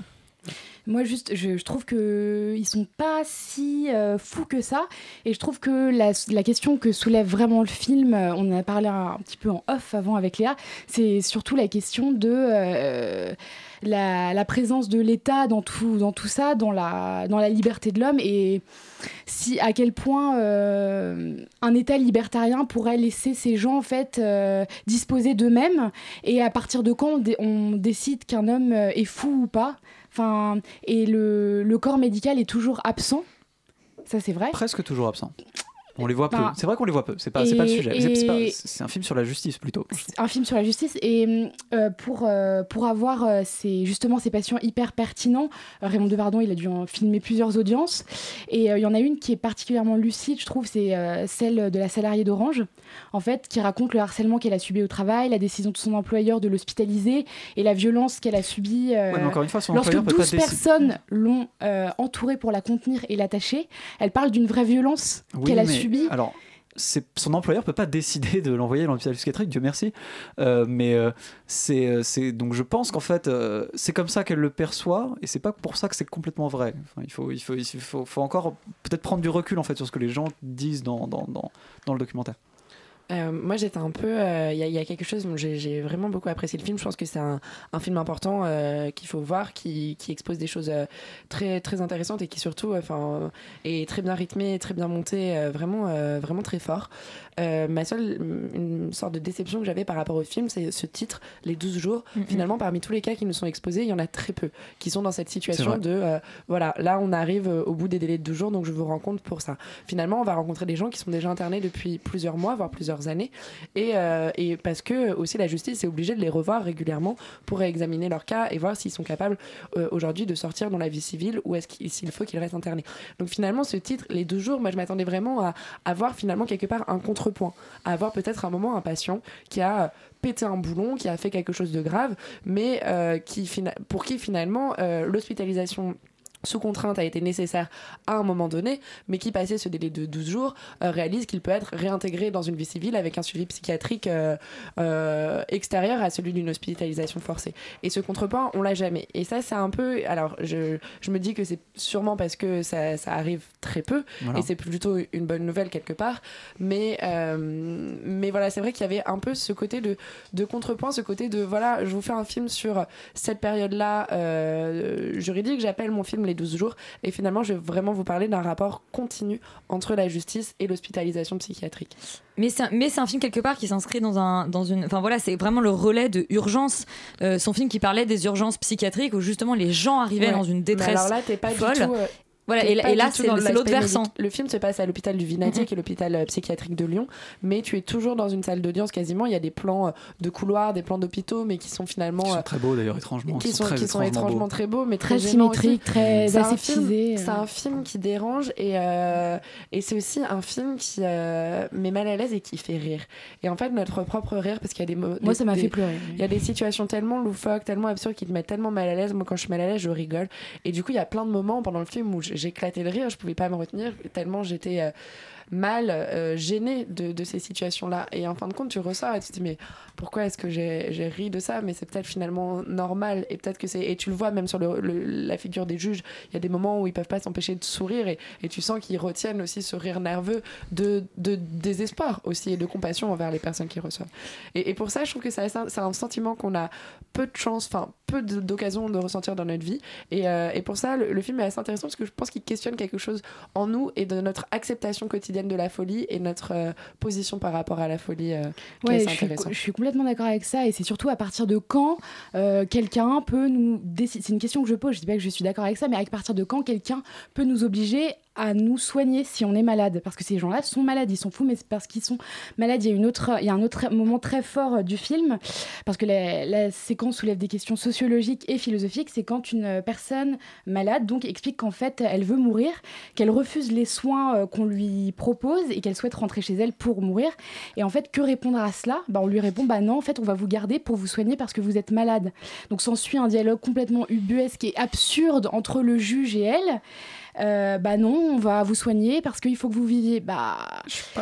Speaker 6: Moi, juste, je, trouve que ils sont pas si euh, fous que ça. Et je trouve que la, question que soulève vraiment le film, euh, on en a parlé un, petit peu en off avant avec Léa, c'est surtout la question de euh, la, présence de l'État dans tout, ça, dans la, liberté de l'homme et si à quel point un État libertarien pourrait laisser ces gens en fait disposer d'eux-mêmes et à partir de quand on, dé- on décide qu'un homme est fou ou pas? Et le corps médical est toujours absent. Ça, c'est vrai.
Speaker 7: Presque toujours absent. On les voit peu.
Speaker 6: Bah,
Speaker 7: C'est vrai qu'on les voit peu. C'est pas, pas le
Speaker 6: et-
Speaker 7: sujet. C'est- un film sur la justice plutôt.
Speaker 6: un film sur la justice et euh, pour, euh, pour avoir euh, ces, justement ces patients hyper pertinents, Raymond Devardon il a dû en filmer plusieurs audiences et il y en a une qui est particulièrement lucide je trouve c'est celle de la salariée d'Orange en fait qui raconte le harcèlement qu'elle a subi au travail, la décision de son employeur de l'hospitaliser et la violence qu'elle a subie
Speaker 7: Ouais, mais encore une fois, son
Speaker 6: lorsque
Speaker 7: employeur peut pas
Speaker 6: 12
Speaker 7: décider.
Speaker 6: personnes l'ont entourée pour la contenir et l'attacher elle parle d'une vraie violence
Speaker 7: Oui,
Speaker 6: qu'elle a
Speaker 7: mais Alors, son employeur peut pas décider de l'envoyer dans l'hôpital psychiatrique, Dieu merci. Euh, mais euh, euh, c'est donc je pense qu'en fait c'est comme ça qu'elle le perçoit et c'est pas pour ça que c'est complètement vrai. Il faut il faut il faut encore peut-être prendre du recul en fait sur ce que les gens disent dans dans, dans, dans le documentaire.
Speaker 8: Euh, moi, j'étais un peu. euh, Il y, a- il y a quelque chose j'ai vraiment beaucoup apprécié le film. Je pense que c'est un, un film important euh, qu'il faut voir, qui, qui expose des choses très, très intéressantes et qui surtout enfin, est très bien rythmé, très bien monté, vraiment, vraiment très fort. Ma seule une sorte de déception que j'avais par rapport au film, c'est ce titre, Les 12 jours. Finalement, parmi tous les cas qui nous sont exposés, il y en a très peu qui sont dans cette situation de voilà, là on arrive au bout des délais de 12 jours, donc je vous rencontre pour ça. Finalement, on va rencontrer des gens qui sont déjà internés depuis plusieurs mois, voire plusieurs années, et, euh, et parce que aussi la justice est obligée de les revoir régulièrement pour examiner leur cas et voir s'ils sont capables euh, aujourd'hui de sortir dans la vie civile ou est-ce qu'il s'il faut qu'ils restent internés. Donc finalement, ce titre, les deux jours, moi je m'attendais vraiment à avoir finalement quelque part un contrepoint, à avoir peut-être un moment un patient qui a pété un boulon, qui a fait quelque chose de grave, mais euh, qui pour qui finalement l'hospitalisation sous contrainte a été nécessaire à un moment donné, mais qui, passé ce délai de 12 jours, euh, réalise qu'il peut être réintégré dans une vie civile avec un suivi psychiatrique euh, euh, extérieur à celui d'une hospitalisation forcée. Et ce contrepoint, on l'a jamais. Et ça, c'est un peu... Alors, je, je me dis que c'est sûrement parce que ça, ça arrive très peu,
Speaker 7: Voilà.
Speaker 8: et c'est plutôt une bonne nouvelle quelque part, mais, mais voilà, c'est vrai qu'il y avait un peu ce côté de, de contrepoint, ce côté de, voilà, je vous fais un film sur cette période-là juridique, j'appelle mon film Les 12 jours, et finalement, je vais vraiment vous parler d'un rapport continu entre la justice et l'hospitalisation psychiatrique.
Speaker 1: Mais c'est un, film quelque part qui s'inscrit dans un dans une enfin voilà c'est vraiment le relais de urgence Euh, son film qui parlait des urgences psychiatriques où justement les gens arrivaient
Speaker 8: Ouais.
Speaker 1: dans une
Speaker 8: Mais
Speaker 1: détresse
Speaker 8: alors là, t'es pas
Speaker 1: folle.
Speaker 8: du tout. euh,
Speaker 1: voilà et, là c'est l'autre versant
Speaker 8: médic- Le film se passe à l'hôpital du Vinatier,
Speaker 1: Mhm.
Speaker 8: qui est l'hôpital euh, psychiatrique de Lyon, mais tu es toujours dans une salle d'audience quasiment. Il y a des plans euh, de couloirs, des plans d'hôpitaux, mais qui sont finalement.
Speaker 7: Qui sont
Speaker 8: euh,
Speaker 7: très beaux d'ailleurs, étrangement.
Speaker 8: qui sont,
Speaker 7: très
Speaker 8: qui sont
Speaker 7: étrangement beaux.
Speaker 8: très beaux, mais
Speaker 6: Très
Speaker 8: très,
Speaker 6: symétriques, très
Speaker 8: C'est un
Speaker 6: aseptisés,
Speaker 8: film-. C'est un film qui dérange et, euh, et c'est aussi un film qui euh, met mal à l'aise et qui fait rire. Et en fait, notre propre rire, parce qu'il y a des mo-
Speaker 6: Moi,
Speaker 8: des-
Speaker 6: ça m'a fait pleurer.
Speaker 8: Il y a des situations tellement loufoques, tellement absurdes qui te mettent tellement mal à l'aise. Moi, quand je suis mal à l'aise, je rigole. Et du coup, il y a plein de moments pendant le film où j'éclatais de rire, je pouvais pas me retenir tellement j'étais euh, mal euh, gênée de, de ces situations-là. Et en fin de compte, tu ressors et tu te dis, mais pourquoi est-ce que j'ai ri de ça? Mais c'est peut-être finalement normal. Et peut-être que c'est. Et tu le vois même sur le- la figure des juges, il y a des moments où ils peuvent pas s'empêcher de sourire et, et tu sens qu'ils retiennent aussi ce rire nerveux de, de désespoir aussi et de compassion envers les personnes qui reçoivent. Et, et pour ça, je trouve que c'est un sentiment qu'on a peu de chance, enfin peu d'occasions de ressentir dans notre vie. Et, euh, et pour ça, le film est assez intéressant parce que je pense qu'il questionne quelque chose en nous et de notre acceptation quotidienne de la folie et notre euh, position par rapport à la folie. euh,
Speaker 6: Ouais, je suis,
Speaker 8: intéressant.
Speaker 6: je suis complètement d'accord avec ça. Et c'est surtout à partir de quand euh, quelqu'un peut nous décider. C'est une question que je pose. Je dis pas que je suis d'accord avec ça, mais à partir de quand quelqu'un peut nous obliger à nous soigner si on est malade Parce que ces gens-là sont malades, ils sont fous, mais c'est parce qu'ils sont malades. Il y a, une autre, il y a un autre moment très fort euh, du film, parce que la, séquence soulève des questions sociologiques et philosophiques. C'est quand une personne malade donc explique qu'en fait elle veut mourir, qu'elle refuse les soins euh, qu'on lui propose et qu'elle souhaite rentrer chez elle pour mourir. Et en fait, que répondre à cela? Bah, On lui répond bah non, en fait, on va vous garder pour vous soigner parce que vous êtes malade. Donc s'ensuit un dialogue complètement ubuesque et absurde entre le juge et elle. Euh, bah non, on va vous soigner parce qu'il faut que vous viviez. Bah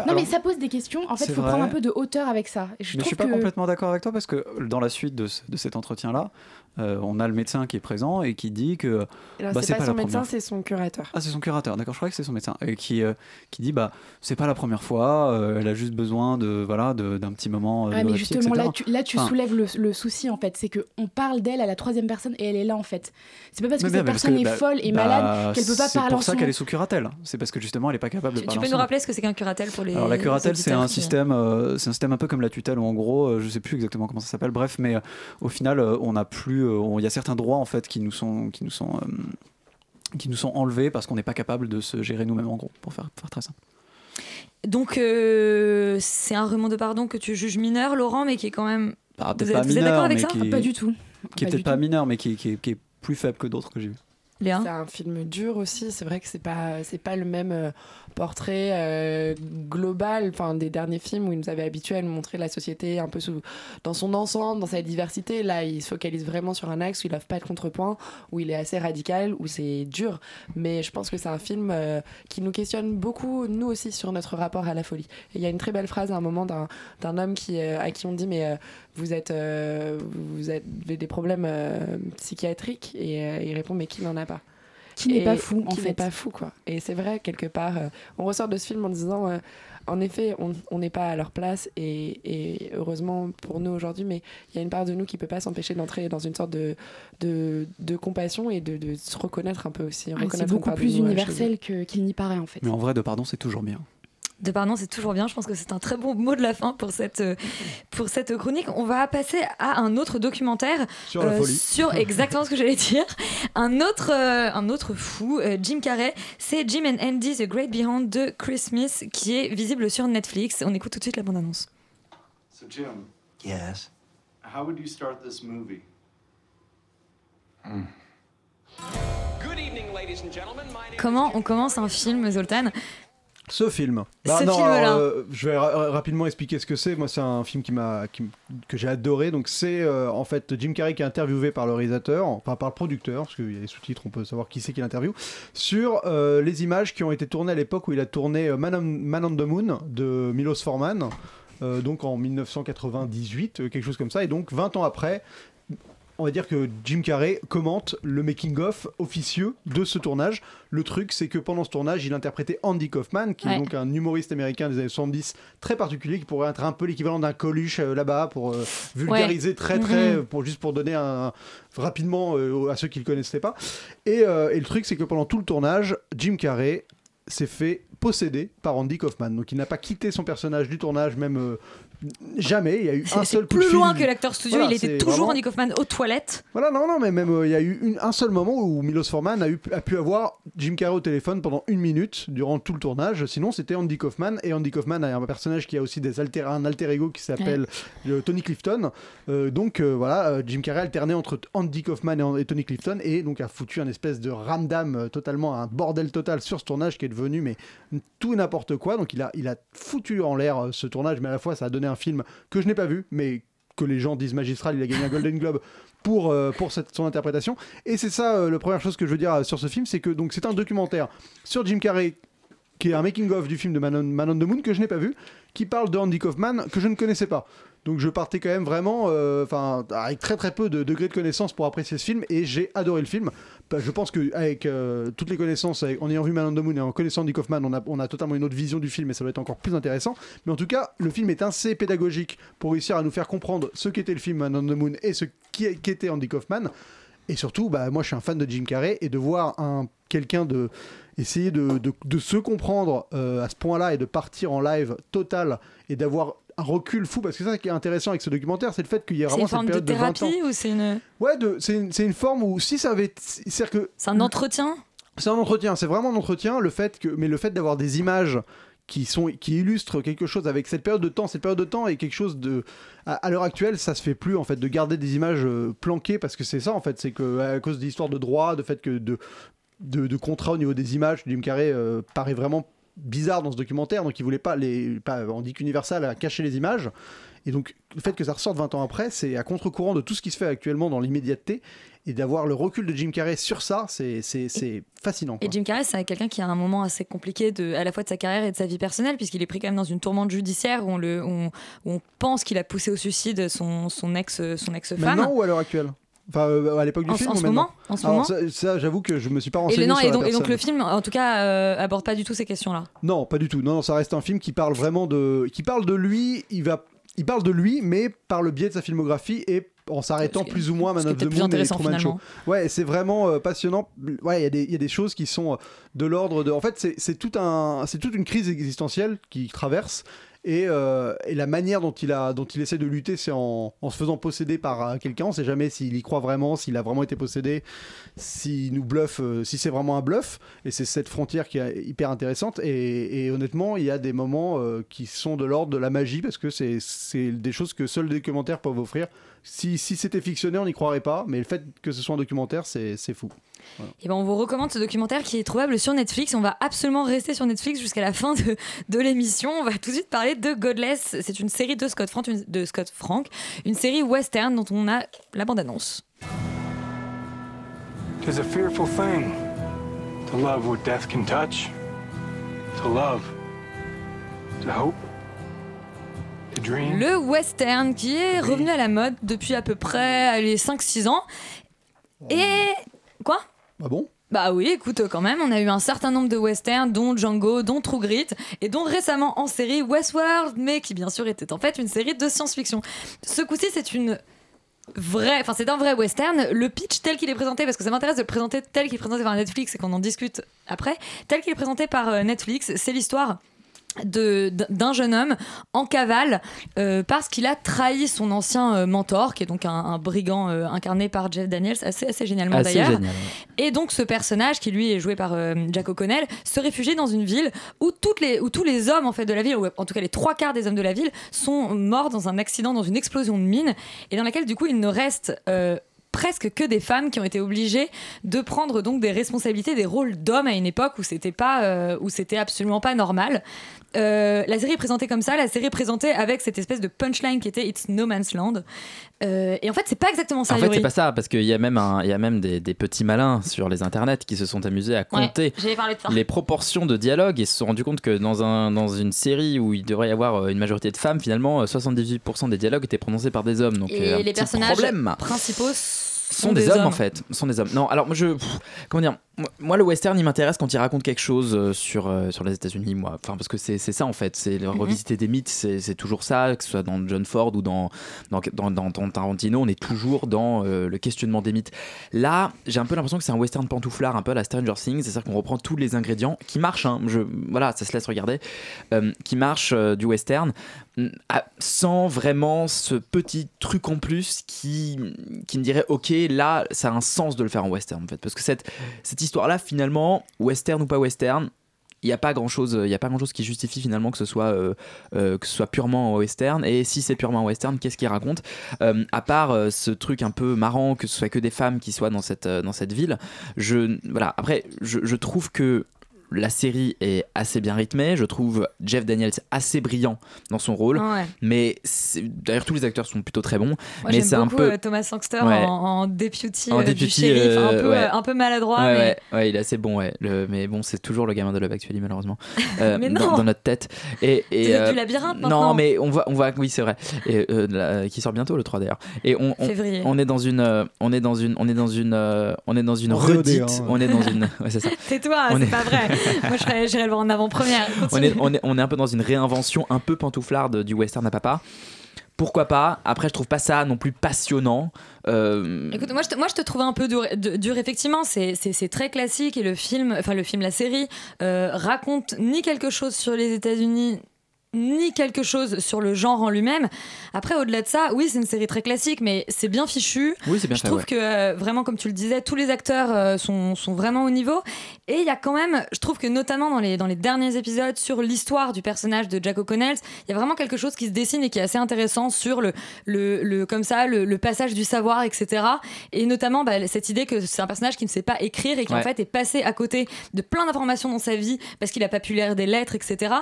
Speaker 6: non, mais ça pose des questions. En fait, il faut
Speaker 7: vrai.
Speaker 6: prendre un peu de hauteur avec ça. Et je
Speaker 7: mais je suis pas
Speaker 6: que...
Speaker 7: complètement d'accord avec toi parce que dans la suite de, ce- de cet entretien-là, euh, on a le médecin qui est présent et qui dit que
Speaker 8: Alors,
Speaker 7: bah,
Speaker 8: c'est pas,
Speaker 7: la
Speaker 8: son médecin, c'est son curateur.
Speaker 7: Ah, c'est son curateur, d'accord, je crois que c'est son médecin. Et qui, euh, qui dit bah, c'est pas la première fois, euh, elle a juste besoin de, voilà, de- d'un petit moment.
Speaker 6: Ah,
Speaker 7: de
Speaker 6: mais
Speaker 7: répit,
Speaker 6: justement, là, tu, là, tu
Speaker 7: Enfin,
Speaker 6: soulèves le, le souci, en fait. C'est qu'on parle d'elle à la troisième personne et elle est là, en fait. C'est pas parce que cette
Speaker 7: mais
Speaker 6: personne
Speaker 7: que,
Speaker 6: est
Speaker 7: bah,
Speaker 6: folle et
Speaker 7: bah,
Speaker 6: malade qu'elle peut pas
Speaker 7: C'est
Speaker 6: parler en
Speaker 7: pour ça qu'elle est sous curatelle. C'est parce que justement, elle est pas capable de
Speaker 1: tu, tu
Speaker 7: parler
Speaker 1: peux nous rappeler ce que c'est qu'un curatelle pour les
Speaker 7: Alors la curatelle, c'est un système, c'est un système un peu comme la tutelle où en gros, je sais plus exactement comment ça s'appelle. Bref, mais au final, on a plus, il y a certains droits en fait qui nous sont, qui nous sont, euh, qui nous sont enlevés parce qu'on n'est pas capable de se gérer nous-mêmes en gros, pour faire, faire très simple.
Speaker 1: donc euh, c'est un remont de pardon que tu juges mineur Laurent mais qui est quand même
Speaker 7: Bah,
Speaker 1: vous êtes, d'accord avec ça
Speaker 7: qui-
Speaker 6: Pas du tout.
Speaker 7: Qui est
Speaker 6: Pas
Speaker 7: peut-être pas mineur, mais qui, qui est- qui est plus faible que d'autres que j'ai vu.
Speaker 8: C'est un film dur aussi. C'est vrai que c'est pas c'est pas le même euh, portrait euh, global, enfin des derniers films où il nous avait habitués à nous montrer la société un peu sous, dans son ensemble, dans sa diversité. Là, il se focalise vraiment sur un axe où il offre pas de contrepoint, où il est assez radical, où c'est dur. Mais je pense que c'est un film euh, qui nous questionne beaucoup, nous aussi, sur notre rapport à la folie. Il y a une très belle phrase à un moment d'un homme qui euh, à qui on dit mais vous êtes vous avez des problèmes psychiatriques? Et il répond mais qui n'en a pas?
Speaker 6: Qui n'est pas fou, en
Speaker 8: qui n'est pas fou quoi et c'est vrai quelque part euh, on ressort de ce film en disant euh, en effet on n'est pas à leur place et, et heureusement pour nous aujourd'hui mais il y a une part de nous qui peut pas s'empêcher d'entrer dans une sorte de de, de compassion et de, de se reconnaître un peu aussi
Speaker 6: Ah, C'est beaucoup plus universel que- qu'il n'y paraît, en fait.
Speaker 7: Mais en vrai, de pardon, c'est toujours bien.
Speaker 1: De pardon, c'est toujours bien. Je pense que c'est un très bon mot de la fin pour cette, euh, pour cette chronique. On va passer à un autre documentaire
Speaker 12: Sur la folie.
Speaker 1: sur exactement ce que j'allais dire. Un autre, euh, un autre fou, euh, Jim Carrey. C'est Jim and Andy The Great Beyond de Chris Smith qui est visible sur Netflix. On écoute tout de suite la bande-annonce.
Speaker 17: So, Jim,
Speaker 2: Yes.
Speaker 17: how would you start this movie?
Speaker 1: Comment on commence un film, Zoltan?
Speaker 12: Ce film. Bah
Speaker 1: Ce
Speaker 12: non,
Speaker 1: film-là.
Speaker 12: alors, euh, je vais ra- rapidement expliquer ce que c'est. Moi, c'est un film qui m'a, que j'ai adoré. Donc, c'est euh, en fait Jim Carrey qui est interviewé par le réalisateur, enfin par le producteur, parce qu'il y a les sous-titres, on peut savoir qui c'est qui l'interview, sur euh, les images qui ont été tournées à l'époque où il a tourné Man on, Man on the Moon de Milos Forman, euh, donc en 1998, euh, quelque chose comme ça. Et donc, 20 ans après, on va dire que Jim Carrey commente le making-of officieux de ce tournage. Le truc, c'est que pendant ce tournage, il interprétait Andy Kaufman, qui
Speaker 1: Ouais.
Speaker 12: est donc un humoriste américain des années 70 très particulier, qui pourrait être un peu l'équivalent d'un Coluche euh, là-bas pour euh, vulgariser
Speaker 1: Ouais.
Speaker 12: très très,
Speaker 1: Mhm.
Speaker 12: pour juste pour donner un rapidement euh, à ceux qui le connaissaient pas. Et, et le truc, c'est que pendant tout le tournage, Jim Carrey s'est fait posséder par Andy Kaufman. Donc il n'a pas quitté son personnage du tournage, même euh, jamais. Il y a eu un seul coup
Speaker 1: plus loin que l'acteur studio,
Speaker 12: Voilà,
Speaker 1: il était toujours
Speaker 12: vraiment-
Speaker 1: Andy Kaufman aux toilettes.
Speaker 12: voilà, non, non, mais même euh, il y a eu une- un seul moment où Milos Forman a, eu, a pu avoir Jim Carrey au téléphone pendant une minute durant tout le tournage. Sinon, c'était Andy Kaufman. Et Andy Kaufman a un personnage qui a aussi des alter, un alter ego qui s'appelle euh, Tony Clifton. Euh, donc euh, voilà, Jim Carrey alternait entre Andy Kaufman et, et Tony Clifton et donc a foutu un espèce de ramdam totalement, un bordel total sur ce tournage qui est devenu mais tout n'importe quoi. Donc il a, il a foutu en l'air ce tournage, mais à la fois ça a donné un film que je n'ai pas vu, mais que les gens disent magistral. Il a gagné un Golden Globe pour, euh, pour son interprétation. Et c'est ça, euh, la première chose que je veux dire euh, sur ce film, c'est que donc c'est un documentaire sur Jim Carrey qui est un making-of du film de Man on, Man on the Moon que je n'ai pas vu, qui parle de Andy Kaufman que je ne connaissais pas. Donc je partais quand même vraiment, euh, enfin, avec très très peu de degrés de connaissances pour apprécier ce film, et j'ai adoré le film. Bah, Je pense que avec euh, toutes les connaissances, en ayant vu Man on the Moon et en connaissant Andy Kaufman, on a, on a totalement une autre vision du film, et ça va être encore plus intéressant. Mais en tout cas, le film est assez pédagogique pour réussir à nous faire comprendre ce qu'était le film Man on the Moon et ce qu'était Andy Kaufman. Et surtout, bah, moi je suis un fan de Jim Carrey et de voir un quelqu'un de essayer de, de- de se comprendre euh, à ce point-là et de partir en live total et d'avoir un recul fou parce que ça qui est intéressant avec ce documentaire, c'est le fait qu'il y a vraiment
Speaker 1: une
Speaker 12: cette
Speaker 1: forme de
Speaker 12: période de 20 ans.
Speaker 1: thérapie ou c'est une...
Speaker 12: Ouais, c'est une, une forme où si ça avait, c'est que
Speaker 1: C'est un entretien
Speaker 12: c'est un entretien, c'est vraiment un entretien. Le fait que, mais le fait d'avoir des images qui sont, qui illustrent quelque chose avec cette période de temps, cette période de temps est quelque chose de, à, à l'heure actuelle, ça se fait plus en fait de garder des images euh, planquées parce que c'est ça en fait, c'est que à cause d'histoires de droit, de fait que de, de, de contrats au niveau des images, Jim Carrey euh, paraît vraiment bizarre dans ce documentaire, donc il voulait pas les, pas, on dit qu'Universal a caché les images. Et donc, le fait que ça ressorte 20 ans après, c'est à contre-courant de tout ce qui se fait actuellement dans l'immédiateté. Et d'avoir le recul de Jim Carrey sur ça, c'est fascinant.
Speaker 1: Et Jim Carrey, c'est quelqu'un qui a un moment assez compliqué de, à la fois de sa carrière et de sa vie personnelle, puisqu'il est pris quand même dans une tourmente judiciaire où on, le, on, où on pense qu'il a poussé au suicide son, son ex, son ex-femme.
Speaker 12: Maintenant ou à l'heure actuelle? Enfin, euh, à l'époque du
Speaker 1: En-
Speaker 12: film
Speaker 1: en
Speaker 12: ou
Speaker 1: ce
Speaker 12: maintenant
Speaker 1: moment, en ce
Speaker 12: Alors,
Speaker 1: moment.
Speaker 12: ça, ça, j'avoue que je me suis pas
Speaker 1: Et,
Speaker 12: renseigné
Speaker 1: le, non,
Speaker 12: sur
Speaker 1: et,
Speaker 12: la
Speaker 1: donc, et donc le film, en tout cas, euh, aborde pas du tout ces questions-là.
Speaker 12: Non, pas du tout. Non, non, ça reste un film qui parle vraiment de, qui parle de lui. Il va, il parle de lui, mais par le biais de sa filmographie et en s'arrêtant plus ou moins à Man
Speaker 1: qui
Speaker 12: of the Moon et Truman Show. Ouais, c'est vraiment euh, passionnant. Ouais, il y a des- il y, a des choses qui sont euh, de l'ordre de. En fait, c'est- c'est tout un, c'est toute une crise existentielle qu'il traverse. Et, euh, et la manière dont il, a, dont il essaie de lutter, c'est en, en se faisant posséder par euh, quelqu'un. On sait jamais s'il y croit vraiment, s'il a vraiment été possédé, s'il nous bluffe, euh, si c'est vraiment un bluff. Et c'est cette frontière qui est hyper intéressante. Et, honnêtement, il y a des moments qui sont de l'ordre de la magie parce que c'est des choses que seuls les documentaires peuvent offrir. Si, si c'était fictionné, on n'y croirait pas. Mais le fait que ce soit un documentaire, c'est fou. Voilà.
Speaker 1: Et ben on vous recommande ce documentaire qui est trouvable sur Netflix. On va absolument rester sur Netflix jusqu'à la fin de, de l'émission. On va tout de suite parler de Godless. C'est une série de Scott Frank, une, de Scott Frank, une série western dont on a la bande-annonce.
Speaker 13: Tis a fearful thing to love what death can touch, to love, to hope.
Speaker 1: Le western qui est revenu à la mode depuis à peu près les 5-6 ans. Et. Quoi?
Speaker 12: Ah bon?
Speaker 1: Bah oui, écoute, quand même, on a eu un certain nombre de westerns, dont Django, dont True Grit, et dont récemment en série Westworld, mais qui bien sûr était en fait une série de science-fiction. Ce coup-ci, c'est une vraie, enfin c'est un vrai western. Le pitch tel qu'il est présenté, parce que ça m'intéresse de le présenter tel qu'il est présenté par Netflix et qu'on en discute après, tel qu'il est présenté par euh, Netflix, c'est l'histoire d'un jeune homme en cavale euh, parce qu'il a trahi son ancien euh, mentor, qui est donc un, un brigand euh, incarné par Jeff Daniels, assez, assez génialement d'ailleurs.
Speaker 9: génial,
Speaker 1: Et donc ce personnage, qui lui est joué par Jack O'Connell, se réfugie dans une ville où, toutes les, où tous les hommes en fait de la ville, ou en tout cas les trois quarts des hommes de la ville, sont morts dans un accident, dans une explosion de mine, et dans laquelle du coup il ne reste presque que des femmes qui ont été obligées de prendre donc des responsabilités, des rôles d'hommes à une époque où c'était pas, euh, où c'était absolument pas normal. Euh, la série est présentée comme ça, la série est présentée avec cette espèce de punchline qui était It's No Man's Land. Euh, et en fait, c'est pas exactement ça.
Speaker 11: En fait, c'est pas ça, parce qu'il y a même, un- il y a même des, des petits malins sur les internets qui se sont amusés à compter les proportions de dialogue et se sont rendus compte que dans, un, dans une série où il devrait y avoir une majorité de femmes, finalement, euh, 78% des dialogues étaient prononcés par des hommes. Donc,
Speaker 1: Et
Speaker 11: un
Speaker 1: les
Speaker 11: petit
Speaker 1: personnages
Speaker 11: problème.
Speaker 1: principaux
Speaker 11: sont des, hommes, en fait. Sont des hommes. Non alors moi je pff, comment dire? Moi- le western il m'intéresse quand il raconte quelque chose euh, sur euh, sur les États-Unis moi. Enfin parce que c'est ça en fait. C'est
Speaker 1: Mhm.
Speaker 11: revisiter des mythes c'est toujours ça que ce soit dans John Ford ou dans dans dans, dans- dans Tarantino on est toujours dans euh, le questionnement des mythes. Là j'ai un peu l'impression que c'est un western pantouflard un peu à la Stranger Things c'est-à-dire qu'on reprend tous les ingrédients qui marchent hein, je voilà ça se laisse regarder euh, qui marchent euh, du western mm, sans vraiment ce petit truc en plus qui, qui me dirait ok là ça a un sens de le faire en western en fait. Parce que cette, cette histoire là finalement western ou pas western il n'y a pas grand chose grand qui justifie finalement que ce soit euh, euh, purement en western. Et si c'est purement en western qu'est-ce qu'il raconte? Euh, à part ce truc un peu marrant que ce soit que des femmes qui soient dans cette ville je voilà. Après je trouve que la série est assez bien rythmée. Je trouve Jeff Daniels assez brillant dans son rôle.
Speaker 1: Ouais.
Speaker 11: Mais d'ailleurs, tous les acteurs sont plutôt très bons.
Speaker 1: Moi,
Speaker 11: mais c'est un peu.
Speaker 1: euh, Thomas Sangster
Speaker 11: Ouais.
Speaker 1: en, en deputy,
Speaker 11: En
Speaker 1: euh, du shérif, un,
Speaker 11: euh,
Speaker 1: peu,
Speaker 11: ouais.
Speaker 1: un peu maladroit.
Speaker 11: Ouais,
Speaker 1: mais...
Speaker 11: ouais, ouais, il est assez bon, ouais. Le- mais bon, c'est toujours le gamin de Love Actually, malheureusement. <laughs> Euh,
Speaker 1: Mais
Speaker 11: dans,
Speaker 1: non.
Speaker 11: dans notre tête. Et, et,
Speaker 1: C'est
Speaker 11: euh,
Speaker 1: du labyrinthe,
Speaker 11: Non,
Speaker 1: maintenant.
Speaker 11: mais on voit, on voit oui, c'est vrai. Et, euh, qui sort bientôt le 3 d'ailleurs. Et on, on,
Speaker 1: Février.
Speaker 11: on est dans une, euh, on est dans une, on est dans une, euh, on est dans une redite.
Speaker 12: hein.
Speaker 11: On est dans une, <laughs> ouais, c'est ça. <laughs>
Speaker 1: Tais-toi, c'est
Speaker 11: est-
Speaker 1: pas vrai. Moi, j'irais le voir en avant-première.
Speaker 11: on est, on, est, on est un peu dans une réinvention un peu pantouflarde du western à papa. Pourquoi pas? Après, je trouve pas ça non plus passionnant. Euh,
Speaker 1: Écoute, moi je, te, moi je te trouve un peu dur, effectivement, c'est très classique et le film, enfin le film, la série, euh, raconte ni quelque chose sur les États-Unis ni quelque chose sur le genre en lui-même. Après, au-delà de ça, oui, c'est une série très classique, mais c'est bien fichu.
Speaker 11: Oui, c'est bien
Speaker 1: Je
Speaker 11: fait,
Speaker 1: trouve
Speaker 11: ouais.
Speaker 1: que euh, vraiment, comme tu le disais, tous les acteurs euh, sont, sont vraiment au niveau. Et il y a quand même, je trouve que notamment dans les, dans les derniers épisodes sur l'histoire du personnage de Jack O'Connell, il y a vraiment quelque chose qui se dessine et qui est assez intéressant sur le, le, le- comme ça, le, le passage du savoir, etc. Et notamment bah, cette idée que c'est un personnage qui ne sait pas écrire et qui en fait est passé à côté de plein d'informations dans sa vie parce qu'il a pas pu lire des lettres, etc.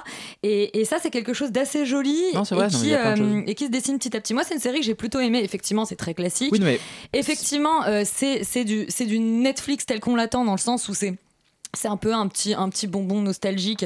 Speaker 1: Et, et ça, c'est quelque chose d'assez joli
Speaker 11: Non,
Speaker 1: et,
Speaker 11: non,
Speaker 1: euh, et qui se dessine petit à petit. Moi, c'est une série que j'ai plutôt aimée. Effectivement, c'est très classique.
Speaker 11: Oui, mais
Speaker 1: Effectivement, euh, c'est du, c'est du Netflix tel qu'on l'attend dans le sens où c'est. C'est un peu un petit, un petit bonbon nostalgique,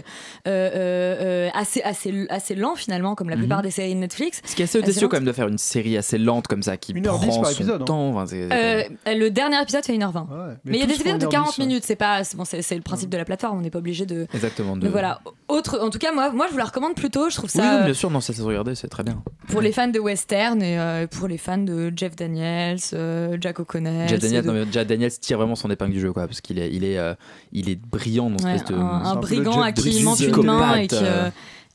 Speaker 1: euh, euh, euh, assez, assez, assez lent finalement, comme la
Speaker 11: Mhm.
Speaker 1: plupart des séries de Netflix.
Speaker 11: Ce qui est assez audacieux
Speaker 1: lent.
Speaker 11: quand même de faire une série assez lente comme ça qui
Speaker 12: 1h10
Speaker 11: prend
Speaker 12: par
Speaker 11: son
Speaker 12: épisode, hein.
Speaker 11: temps.
Speaker 1: Euh, le dernier épisode fait 1h20. mais il y a des épisodes de
Speaker 12: 1h10,
Speaker 1: 40
Speaker 12: ouais.
Speaker 1: minutes, c'est pas bon, c'est le principe de la plateforme, on n'est pas obligé de.
Speaker 11: Exactement.
Speaker 1: Mais voilà. Autre, en tout cas, moi, moi, je vous la recommande plutôt. Je trouve
Speaker 11: Oui,
Speaker 1: ça euh,
Speaker 11: bien sûr, non, ça se regarder, c'est très bien.
Speaker 1: pour les fans de western et euh, pour les fans de Jeff Daniels, euh, Jack O'Connell.
Speaker 11: Jeff Daniels,
Speaker 1: de-
Speaker 11: tire vraiment son épingle du jeu, quoi, parce qu'il est, il est, euh, il est brillant dans cette
Speaker 1: Ouais,
Speaker 11: de.
Speaker 1: un, un brigand à qui il manque une main et
Speaker 11: psychopathe,
Speaker 1: qui,
Speaker 11: euh.
Speaker 1: euh,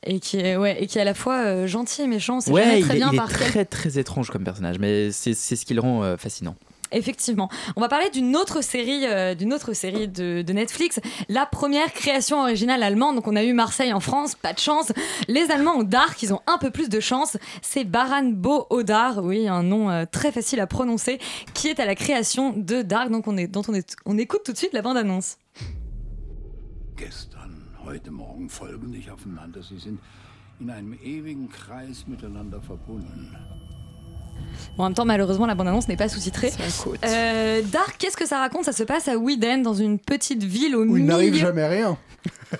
Speaker 1: et qui est ouais et qui est à la fois euh, gentil et méchant. C'est
Speaker 11: Ouais,
Speaker 1: jamais
Speaker 11: il
Speaker 1: très bien
Speaker 11: il est
Speaker 1: par quel
Speaker 11: très très étrange comme personnage, mais c'est c'est ce qui le rend euh, fascinant.
Speaker 1: Effectivement. On va parler d'une autre série, euh, d'une autre série de, de Netflix, la première création originale allemande. Donc on a eu Marseille en France, pas de chance. Les Allemands ont Dark, ils ont un peu plus de chance. C'est Baran Bo Odar, oui, un nom euh, très facile à prononcer, qui est à la création de Dark. Donc on est, dont on, est, on écoute tout de suite la bande-annonce.
Speaker 18: Gestern, heute Morgen folgen sich aufeinander. Sie sind in einem ewigen Kreis miteinander verbunden.
Speaker 1: Bon, en même temps, malheureusement, la bande-annonce n'est pas sous-titrée. Euh, Dark, qu'est-ce que ça raconte? Ça se passe à Widen, dans une petite ville au
Speaker 12: Où il
Speaker 1: milieu.
Speaker 12: n'arrive jamais rien.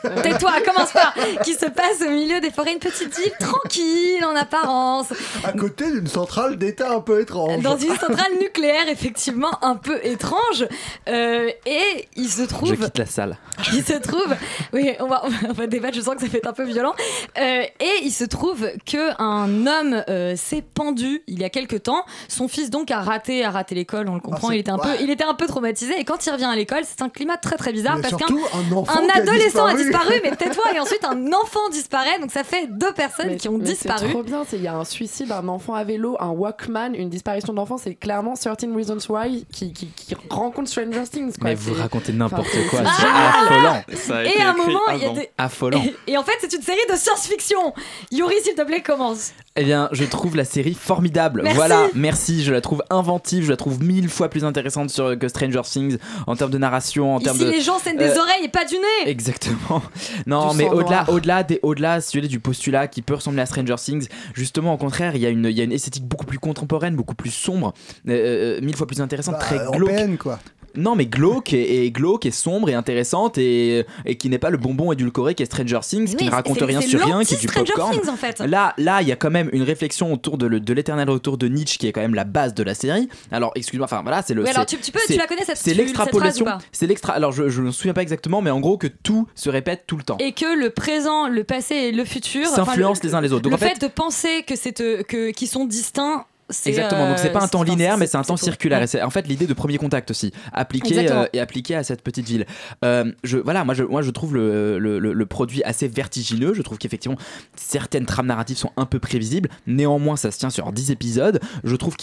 Speaker 12: <laughs>
Speaker 1: Tais-toi, commence pas Qui se passe au milieu des forêts, une petite ville tranquille en apparence,
Speaker 12: À côté d'une centrale d'État un peu étrange.
Speaker 1: dans une centrale nucléaire effectivement un peu étrange. Euh, et il se
Speaker 11: Je
Speaker 1: trouve
Speaker 11: quitte la salle.
Speaker 1: il se trouve, oui, on va, on va débattre, je sens que ça fait être un peu violent. Euh, et il se trouve que un homme euh, s'est pendu il y a quelque temps. Son fils donc a raté, a raté l'école, on le comprend.
Speaker 12: Ah,
Speaker 1: il était un
Speaker 12: ouais.
Speaker 1: peu, il était un peu traumatisé. Et quand il revient à l'école, c'est un climat très très bizarre
Speaker 12: Mais
Speaker 1: parce qu'un
Speaker 12: un enfant
Speaker 1: un
Speaker 12: qui a
Speaker 1: adolescent a
Speaker 12: disparu.
Speaker 1: Disparu, mais tais-toi. Et ensuite, un enfant disparaît, donc ça fait deux personnes
Speaker 8: Mais-
Speaker 1: qui ont disparu.
Speaker 8: C'est trop bien, c'est- il y a un suicide, un enfant à vélo, un Walkman, une disparition d'enfant, c'est clairement 13 Reasons Why qui, qui, qui rencontre Stranger Things. Quoi.
Speaker 11: Mais vous racontez n'importe quoi,
Speaker 8: c'est génial.
Speaker 11: affolant.
Speaker 19: Ça a
Speaker 1: Et à un moment, il y a des.
Speaker 11: Affolant.
Speaker 1: Et, et en fait, c'est une série de science-fiction. Yuri, s'il te plaît, commence.
Speaker 11: Eh bien, je trouve la série formidable.
Speaker 1: Merci.
Speaker 11: Voilà, merci. Je la trouve inventive, je la trouve mille fois plus intéressante sur, que Stranger Things en termes de narration, en termes
Speaker 1: Ici,
Speaker 11: de.
Speaker 1: les gens saignent des
Speaker 11: Euh,
Speaker 1: oreilles et pas du nez.
Speaker 11: Exactement. <laughs> Non,
Speaker 8: Du
Speaker 11: mais au-delà, au-delà, des, au-delà, si du postulat qui peut ressembler à Stranger Things, justement, au contraire, il y a une, il y a une esthétique beaucoup plus contemporaine, beaucoup plus sombre, euh, euh, mille fois plus intéressante,
Speaker 20: Bah,
Speaker 11: très glauque.
Speaker 20: européenne, quoi.
Speaker 11: Non, mais glauque et, et glauque et sombre et intéressante et, et qui n'est pas le bonbon édulcoré qu'est Stranger Things, qui ne raconte rien sur rien, qui est du popcorn.
Speaker 1: Things, en fait.
Speaker 11: Là, là, il y a quand même une réflexion autour de, l'éternel retour de Nietzsche, qui est quand même la base de la série. Alors, excuse-moi, enfin voilà, c'est le.
Speaker 1: Oui, alors tu- tu peux- tu la connais, cette-
Speaker 11: C'est l'extrapolation. C'est l'extra. Alors, je, je me souviens pas exactement, mais en gros que tout se répète tout le temps.
Speaker 1: Et que le présent, le passé et le futur
Speaker 11: S'influencent
Speaker 1: le-
Speaker 11: les uns les autres. Donc,
Speaker 1: le
Speaker 11: en fait-
Speaker 1: fait de penser que c'est euh, que qu'ils sont distincts,
Speaker 11: Exactement, donc c'est pas un
Speaker 1: euh,
Speaker 11: temps
Speaker 1: c'est-
Speaker 11: linéaire, mais
Speaker 1: c'est-
Speaker 11: un temps circulaire.
Speaker 1: Ouais.
Speaker 11: Et c'est en fait l'idée de premier contact aussi, appliqué euh, et appliqué à cette petite ville. Euh, je, voilà, moi je, moi je trouve le, le, le- le produit assez vertigineux. Je trouve qu'effectivement certaines trames narratives sont un peu prévisibles. Néanmoins, ça se tient sur 10 épisodes. Je trouve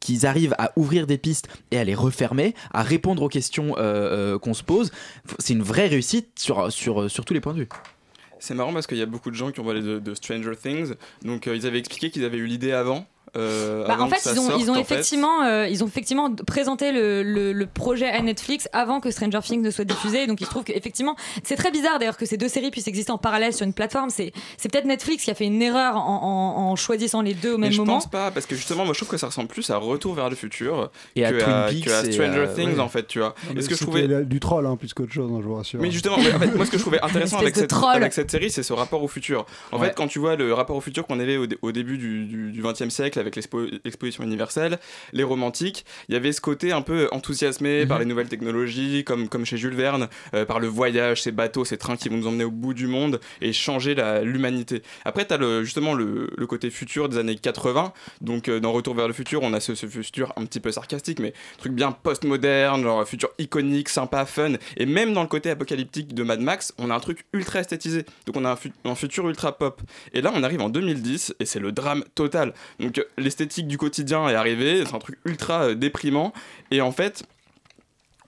Speaker 11: qu'ils arrivent à ouvrir des pistes et à les refermer, à répondre aux questions euh, euh, qu'on se pose. C'est une vraie réussite sur, sur, sur tous les points de vue.
Speaker 19: C'est marrant parce qu'il y a beaucoup de gens qui ont parlé de, de Stranger Things. Donc euh, ils avaient expliqué qu'ils avaient eu l'idée avant. Euh,
Speaker 1: Bah, en fait,
Speaker 19: ça
Speaker 1: ils ont,
Speaker 19: sorte,
Speaker 1: ils ont
Speaker 19: en fait.
Speaker 1: effectivement, euh, ils ont effectivement présenté le, le- le projet à Netflix avant que Stranger Things ne soit diffusé. Donc, il se trouve qu'effectivement, c'est très bizarre d'ailleurs que ces deux séries puissent exister en parallèle sur une plateforme. C'est, c'est peut-être Netflix qui a fait une erreur en, en- en choisissant les deux au
Speaker 19: Mais
Speaker 1: même
Speaker 19: je
Speaker 1: moment.
Speaker 19: pense pas, parce que justement, moi je trouve que ça ressemble plus à Retour vers le futur
Speaker 11: Et à
Speaker 19: que,
Speaker 11: Twin
Speaker 19: à,
Speaker 11: Peaks
Speaker 19: que à
Speaker 11: et
Speaker 19: Stranger Things
Speaker 11: ouais.
Speaker 19: en fait, tu vois.
Speaker 20: Non, mais
Speaker 19: Est-ce que je trouvais.
Speaker 20: la- du troll, hein, plus qu'autre chose, hein, je vous rassure.
Speaker 19: Mais justement, mais en fait, moi ce que je trouvais <laughs> intéressant avec cette,
Speaker 20: troll.
Speaker 19: avec cette série, c'est ce rapport au futur. En
Speaker 20: Ouais.
Speaker 19: fait, quand tu vois le rapport au futur qu'on avait au, au début du, du, du 20e siècle avec l'expo- l'exposition universelle, les romantiques, il y avait ce côté un peu enthousiasmé par les nouvelles technologies, comme, comme chez Jules Verne, euh, par le voyage, ces bateaux, ces trains qui vont nous emmener au bout du monde et changer l'humanité. Après, tu as le, justement le, le côté futur des années 80. Donc, euh, dans Retour vers le futur, on a ce, ce futur un petit peu sarcastique, mais truc bien post-moderne, genre futur iconique, sympa, fun. Et même dans le côté apocalyptique de Mad Max, on a un truc ultra esthétisé. Donc, on a un, fu- un futur ultra pop. Et là, on arrive en 2010 et c'est le drame total. Donc, l'esthétique du quotidien est arrivée, c'est un truc ultra euh, déprimant. Et en fait,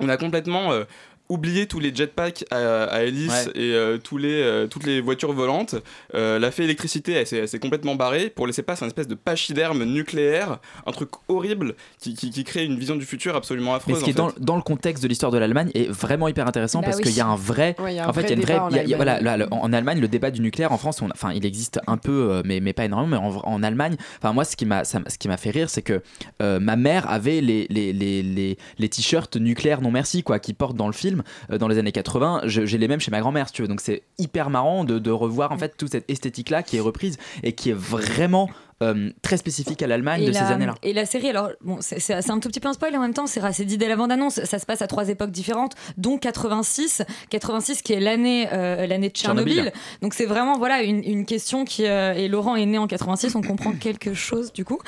Speaker 19: on a complètement euh, oublié tous les jetpacks à, à hélice
Speaker 11: Ouais.
Speaker 19: et euh, tous les, euh, toutes les voitures volantes. Euh, la fée électricité, elle s'est elle s'est complètement barrée pour laisser à une espèce de pachyderme nucléaire, un truc horrible qui, qui, qui crée une vision du futur absolument
Speaker 11: Mais
Speaker 19: affreuse.
Speaker 11: ce qui est dans, dans le contexte de l'histoire de l'Allemagne est vraiment hyper intéressant
Speaker 19: Bah
Speaker 11: parce
Speaker 19: oui.
Speaker 11: qu'il y a un vrai.
Speaker 19: Ouais, il y a un
Speaker 11: en fait, il y a une vraie. a- a- voilà,
Speaker 19: Allemagne.
Speaker 11: là, le- en Allemagne, le débat du nucléaire, en France, on- enfin, il existe un peu, euh, mais, mais pas énormément. Mais en, en Allemagne, enfin, moi, ce qui m'a ça m'a- ce qui m'a fait rire, c'est que euh, ma mère avait les, les, les, les, les t-shirts nucléaires non merci, quoi, qui portent dans le film euh, dans les années 80. Je- J'ai les mêmes chez ma grand-mère, si tu veux. Donc, c'est hyper marrant de, de revoir en fait toute cette esthétique-là qui est reprise et qui est vraiment euh, très spécifique à l'Allemagne de ces années-là.
Speaker 1: et la série, alors, bon, c'est un tout petit peu un spoil et en même temps, c'est dit dès la bande-annonce. Ça se passe à trois époques différentes, dont 86. 86 qui est l'année euh, l'année de Tchernobyl.
Speaker 11: Tchernobyl.
Speaker 1: Donc c'est vraiment voilà, une, une question qui. euh, et Laurent est né en 86, on comprend <laughs> quelque chose du coup.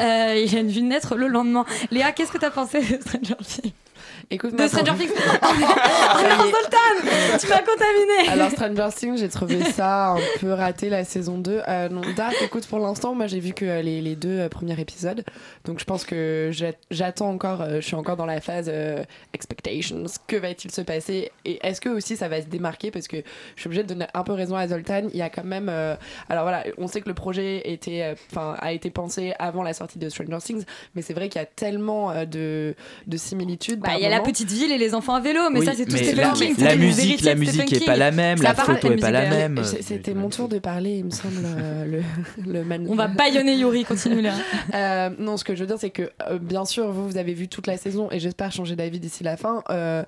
Speaker 1: Il a une vue naître le lendemain. Léa, qu'est-ce que t'as pensé de Stranger Things
Speaker 8: Écoute,
Speaker 1: de Stranger Things <laughs> Oh non, Zoltan Tu m'as contaminé
Speaker 8: Alors Stranger Things, j'ai trouvé ça un peu raté la saison 2. Euh, non, Dark, écoute, pour l'instant, moi j'ai vu que euh, les, les deux euh, premiers épisodes. Donc je pense que j'a- j'attends encore, euh, je suis encore dans la phase euh, expectations. Que va-t-il se passer? Et est-ce que aussi ça va se démarquer? Parce que je suis obligée de donner un peu raison à Zoltan. Il y a quand même. euh, alors voilà, on sait que le projet était, enfin, a été pensé avant la sortie de Stranger Things, mais c'est vrai qu'il y a tellement de, de similitudes.
Speaker 1: Bah,
Speaker 8: par
Speaker 1: il y a la
Speaker 8: moment.
Speaker 1: petite ville et les enfants à vélo, mais
Speaker 11: Oui,
Speaker 1: ça c'est tout Stephen
Speaker 11: la-
Speaker 1: King.
Speaker 11: la musique- la musique est pas la même, la photo est pas la même.
Speaker 8: C'était mon tour de parler, il me semble, euh, le, <laughs> le man-
Speaker 1: On va baïonner Yuri, continue là. <laughs>
Speaker 8: Euh, non, ce que je veux dire, c'est que euh, bien sûr, vous, vous avez vu toute la saison et j'espère changer d'avis d'ici la fin. Euh,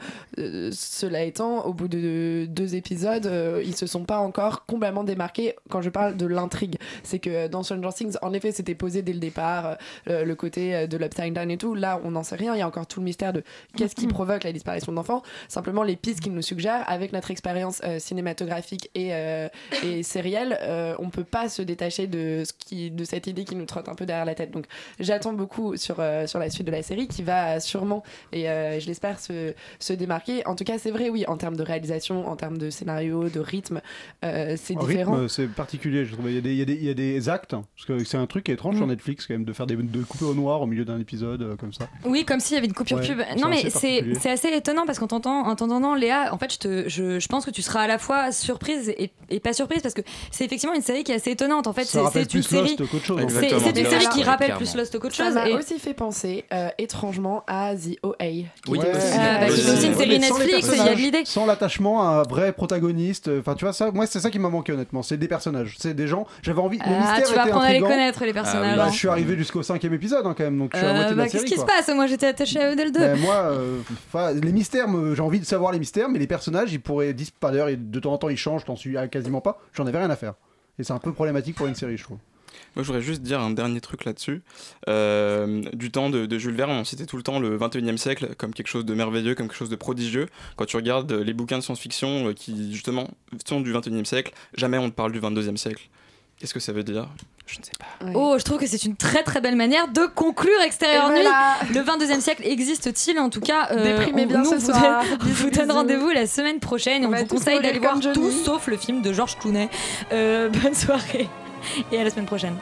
Speaker 8: cela étant, au bout de deux épisodes, ils se sont pas encore complètement démarqués quand je parle de l'intrigue. C'est que dans Stranger Things, en effet, c'était posé dès le départ, le côté de l'upside down et tout. Là, on n'en sait rien. Il y a encore tout le mystère de qu'est-ce qui provoque la disparition d'enfants. Simplement, les pistes qu'il nous suggère, avec notre expérience euh, cinématographique et, euh, et sérielle, euh, on peut pas se détacher de, ce qui, de cette idée qui nous trotte un peu derrière la tête. Donc, j'attends beaucoup sur, euh, sur la suite de la série qui va sûrement, et euh, je l'espère, se, se démarquer. En tout cas, c'est vrai, oui, en termes de réalisation, en termes de scénario, de rythme, euh, c'est
Speaker 12: En
Speaker 8: différent.
Speaker 12: c'est particulier, je trouve. Il y, a des, il, y a des, il y a des actes, parce que c'est un truc qui est étrange
Speaker 8: Mm.
Speaker 12: sur Netflix, quand même, de faire des de couper au noir au milieu d'un épisode, euh, comme ça.
Speaker 1: Oui, comme s'il y avait une coupure
Speaker 12: Ouais,
Speaker 1: pub. Non, mais c'est. C'est assez étonnant parce qu'en t'entendant, en t'entendant, Léa, en fait, je, te, je, je pense que tu seras à la fois surprise et, et pas surprise parce que c'est effectivement une série qui est assez étonnante. En fait,
Speaker 12: Ça
Speaker 1: c'est une
Speaker 12: plus Lost
Speaker 1: série.
Speaker 12: qu'autre chose, en
Speaker 1: C'est une série qui rappelle plus Lost qu'autre
Speaker 8: Ça
Speaker 1: chose.
Speaker 8: m'a
Speaker 1: et-
Speaker 8: aussi fait penser euh, étrangement à The OA. qui
Speaker 12: Oui,
Speaker 8: était aussi-
Speaker 1: Ah, bah, est aussi une série Netflix, il y a de
Speaker 12: personnages,
Speaker 1: l'idée.
Speaker 12: Sans l'attachement à un vrai protagoniste. Enfin, tu vois, ça, moi, c'est ça qui m'a manqué, honnêtement. C'est des personnages. C'est des gens. J'avais envie. le
Speaker 1: Ah,
Speaker 12: mystère
Speaker 1: tu vas apprendre à les connaître, les personnages.
Speaker 12: Bah,
Speaker 1: hein.
Speaker 12: je suis arrivé jusqu'au cinquième épisode, hein, quand même. Donc, je suis à
Speaker 1: Euh,
Speaker 12: moitié de
Speaker 1: bah,
Speaker 12: la série.
Speaker 1: Qu'est-ce qui se passe? Moi, j'étais attachée à eux dès le 2.
Speaker 12: Ben, moi, euh, les mystères, j'ai envie de savoir les mystères, mais les personnages, ils pourraient disparaître. Et de temps en temps, ils changent, t'en suis ah, quasiment pas. J'en avais rien à faire. Et c'est un peu problématique pour une série, je trouve.
Speaker 19: Moi, je voudrais juste dire un dernier truc là-dessus. Euh, du temps de, de Jules Verne, on citait tout le temps le 21e siècle comme quelque chose de merveilleux, comme quelque chose de prodigieux. Quand tu regardes les bouquins de science-fiction euh, qui, justement, sont du 21e siècle, jamais on ne parle du 22e siècle. Qu'est-ce que ça veut dire? Je ne sais pas.
Speaker 1: Oh, je trouve que c'est une très très belle manière de conclure Extérieur Nuit. Le 22e siècle existe-t-il En tout cas, euh,
Speaker 8: Déprimez
Speaker 1: on-
Speaker 8: bien
Speaker 1: nous,
Speaker 8: ce
Speaker 1: on vous
Speaker 8: soir.
Speaker 1: donne- <laughs> on vous donne rendez-vous la semaine prochaine et on,
Speaker 8: On va
Speaker 1: vous conseille d'aller voir tout sauf le film de Georges Clooney. Euh, <laughs> bonne soirée et à la semaine prochaine.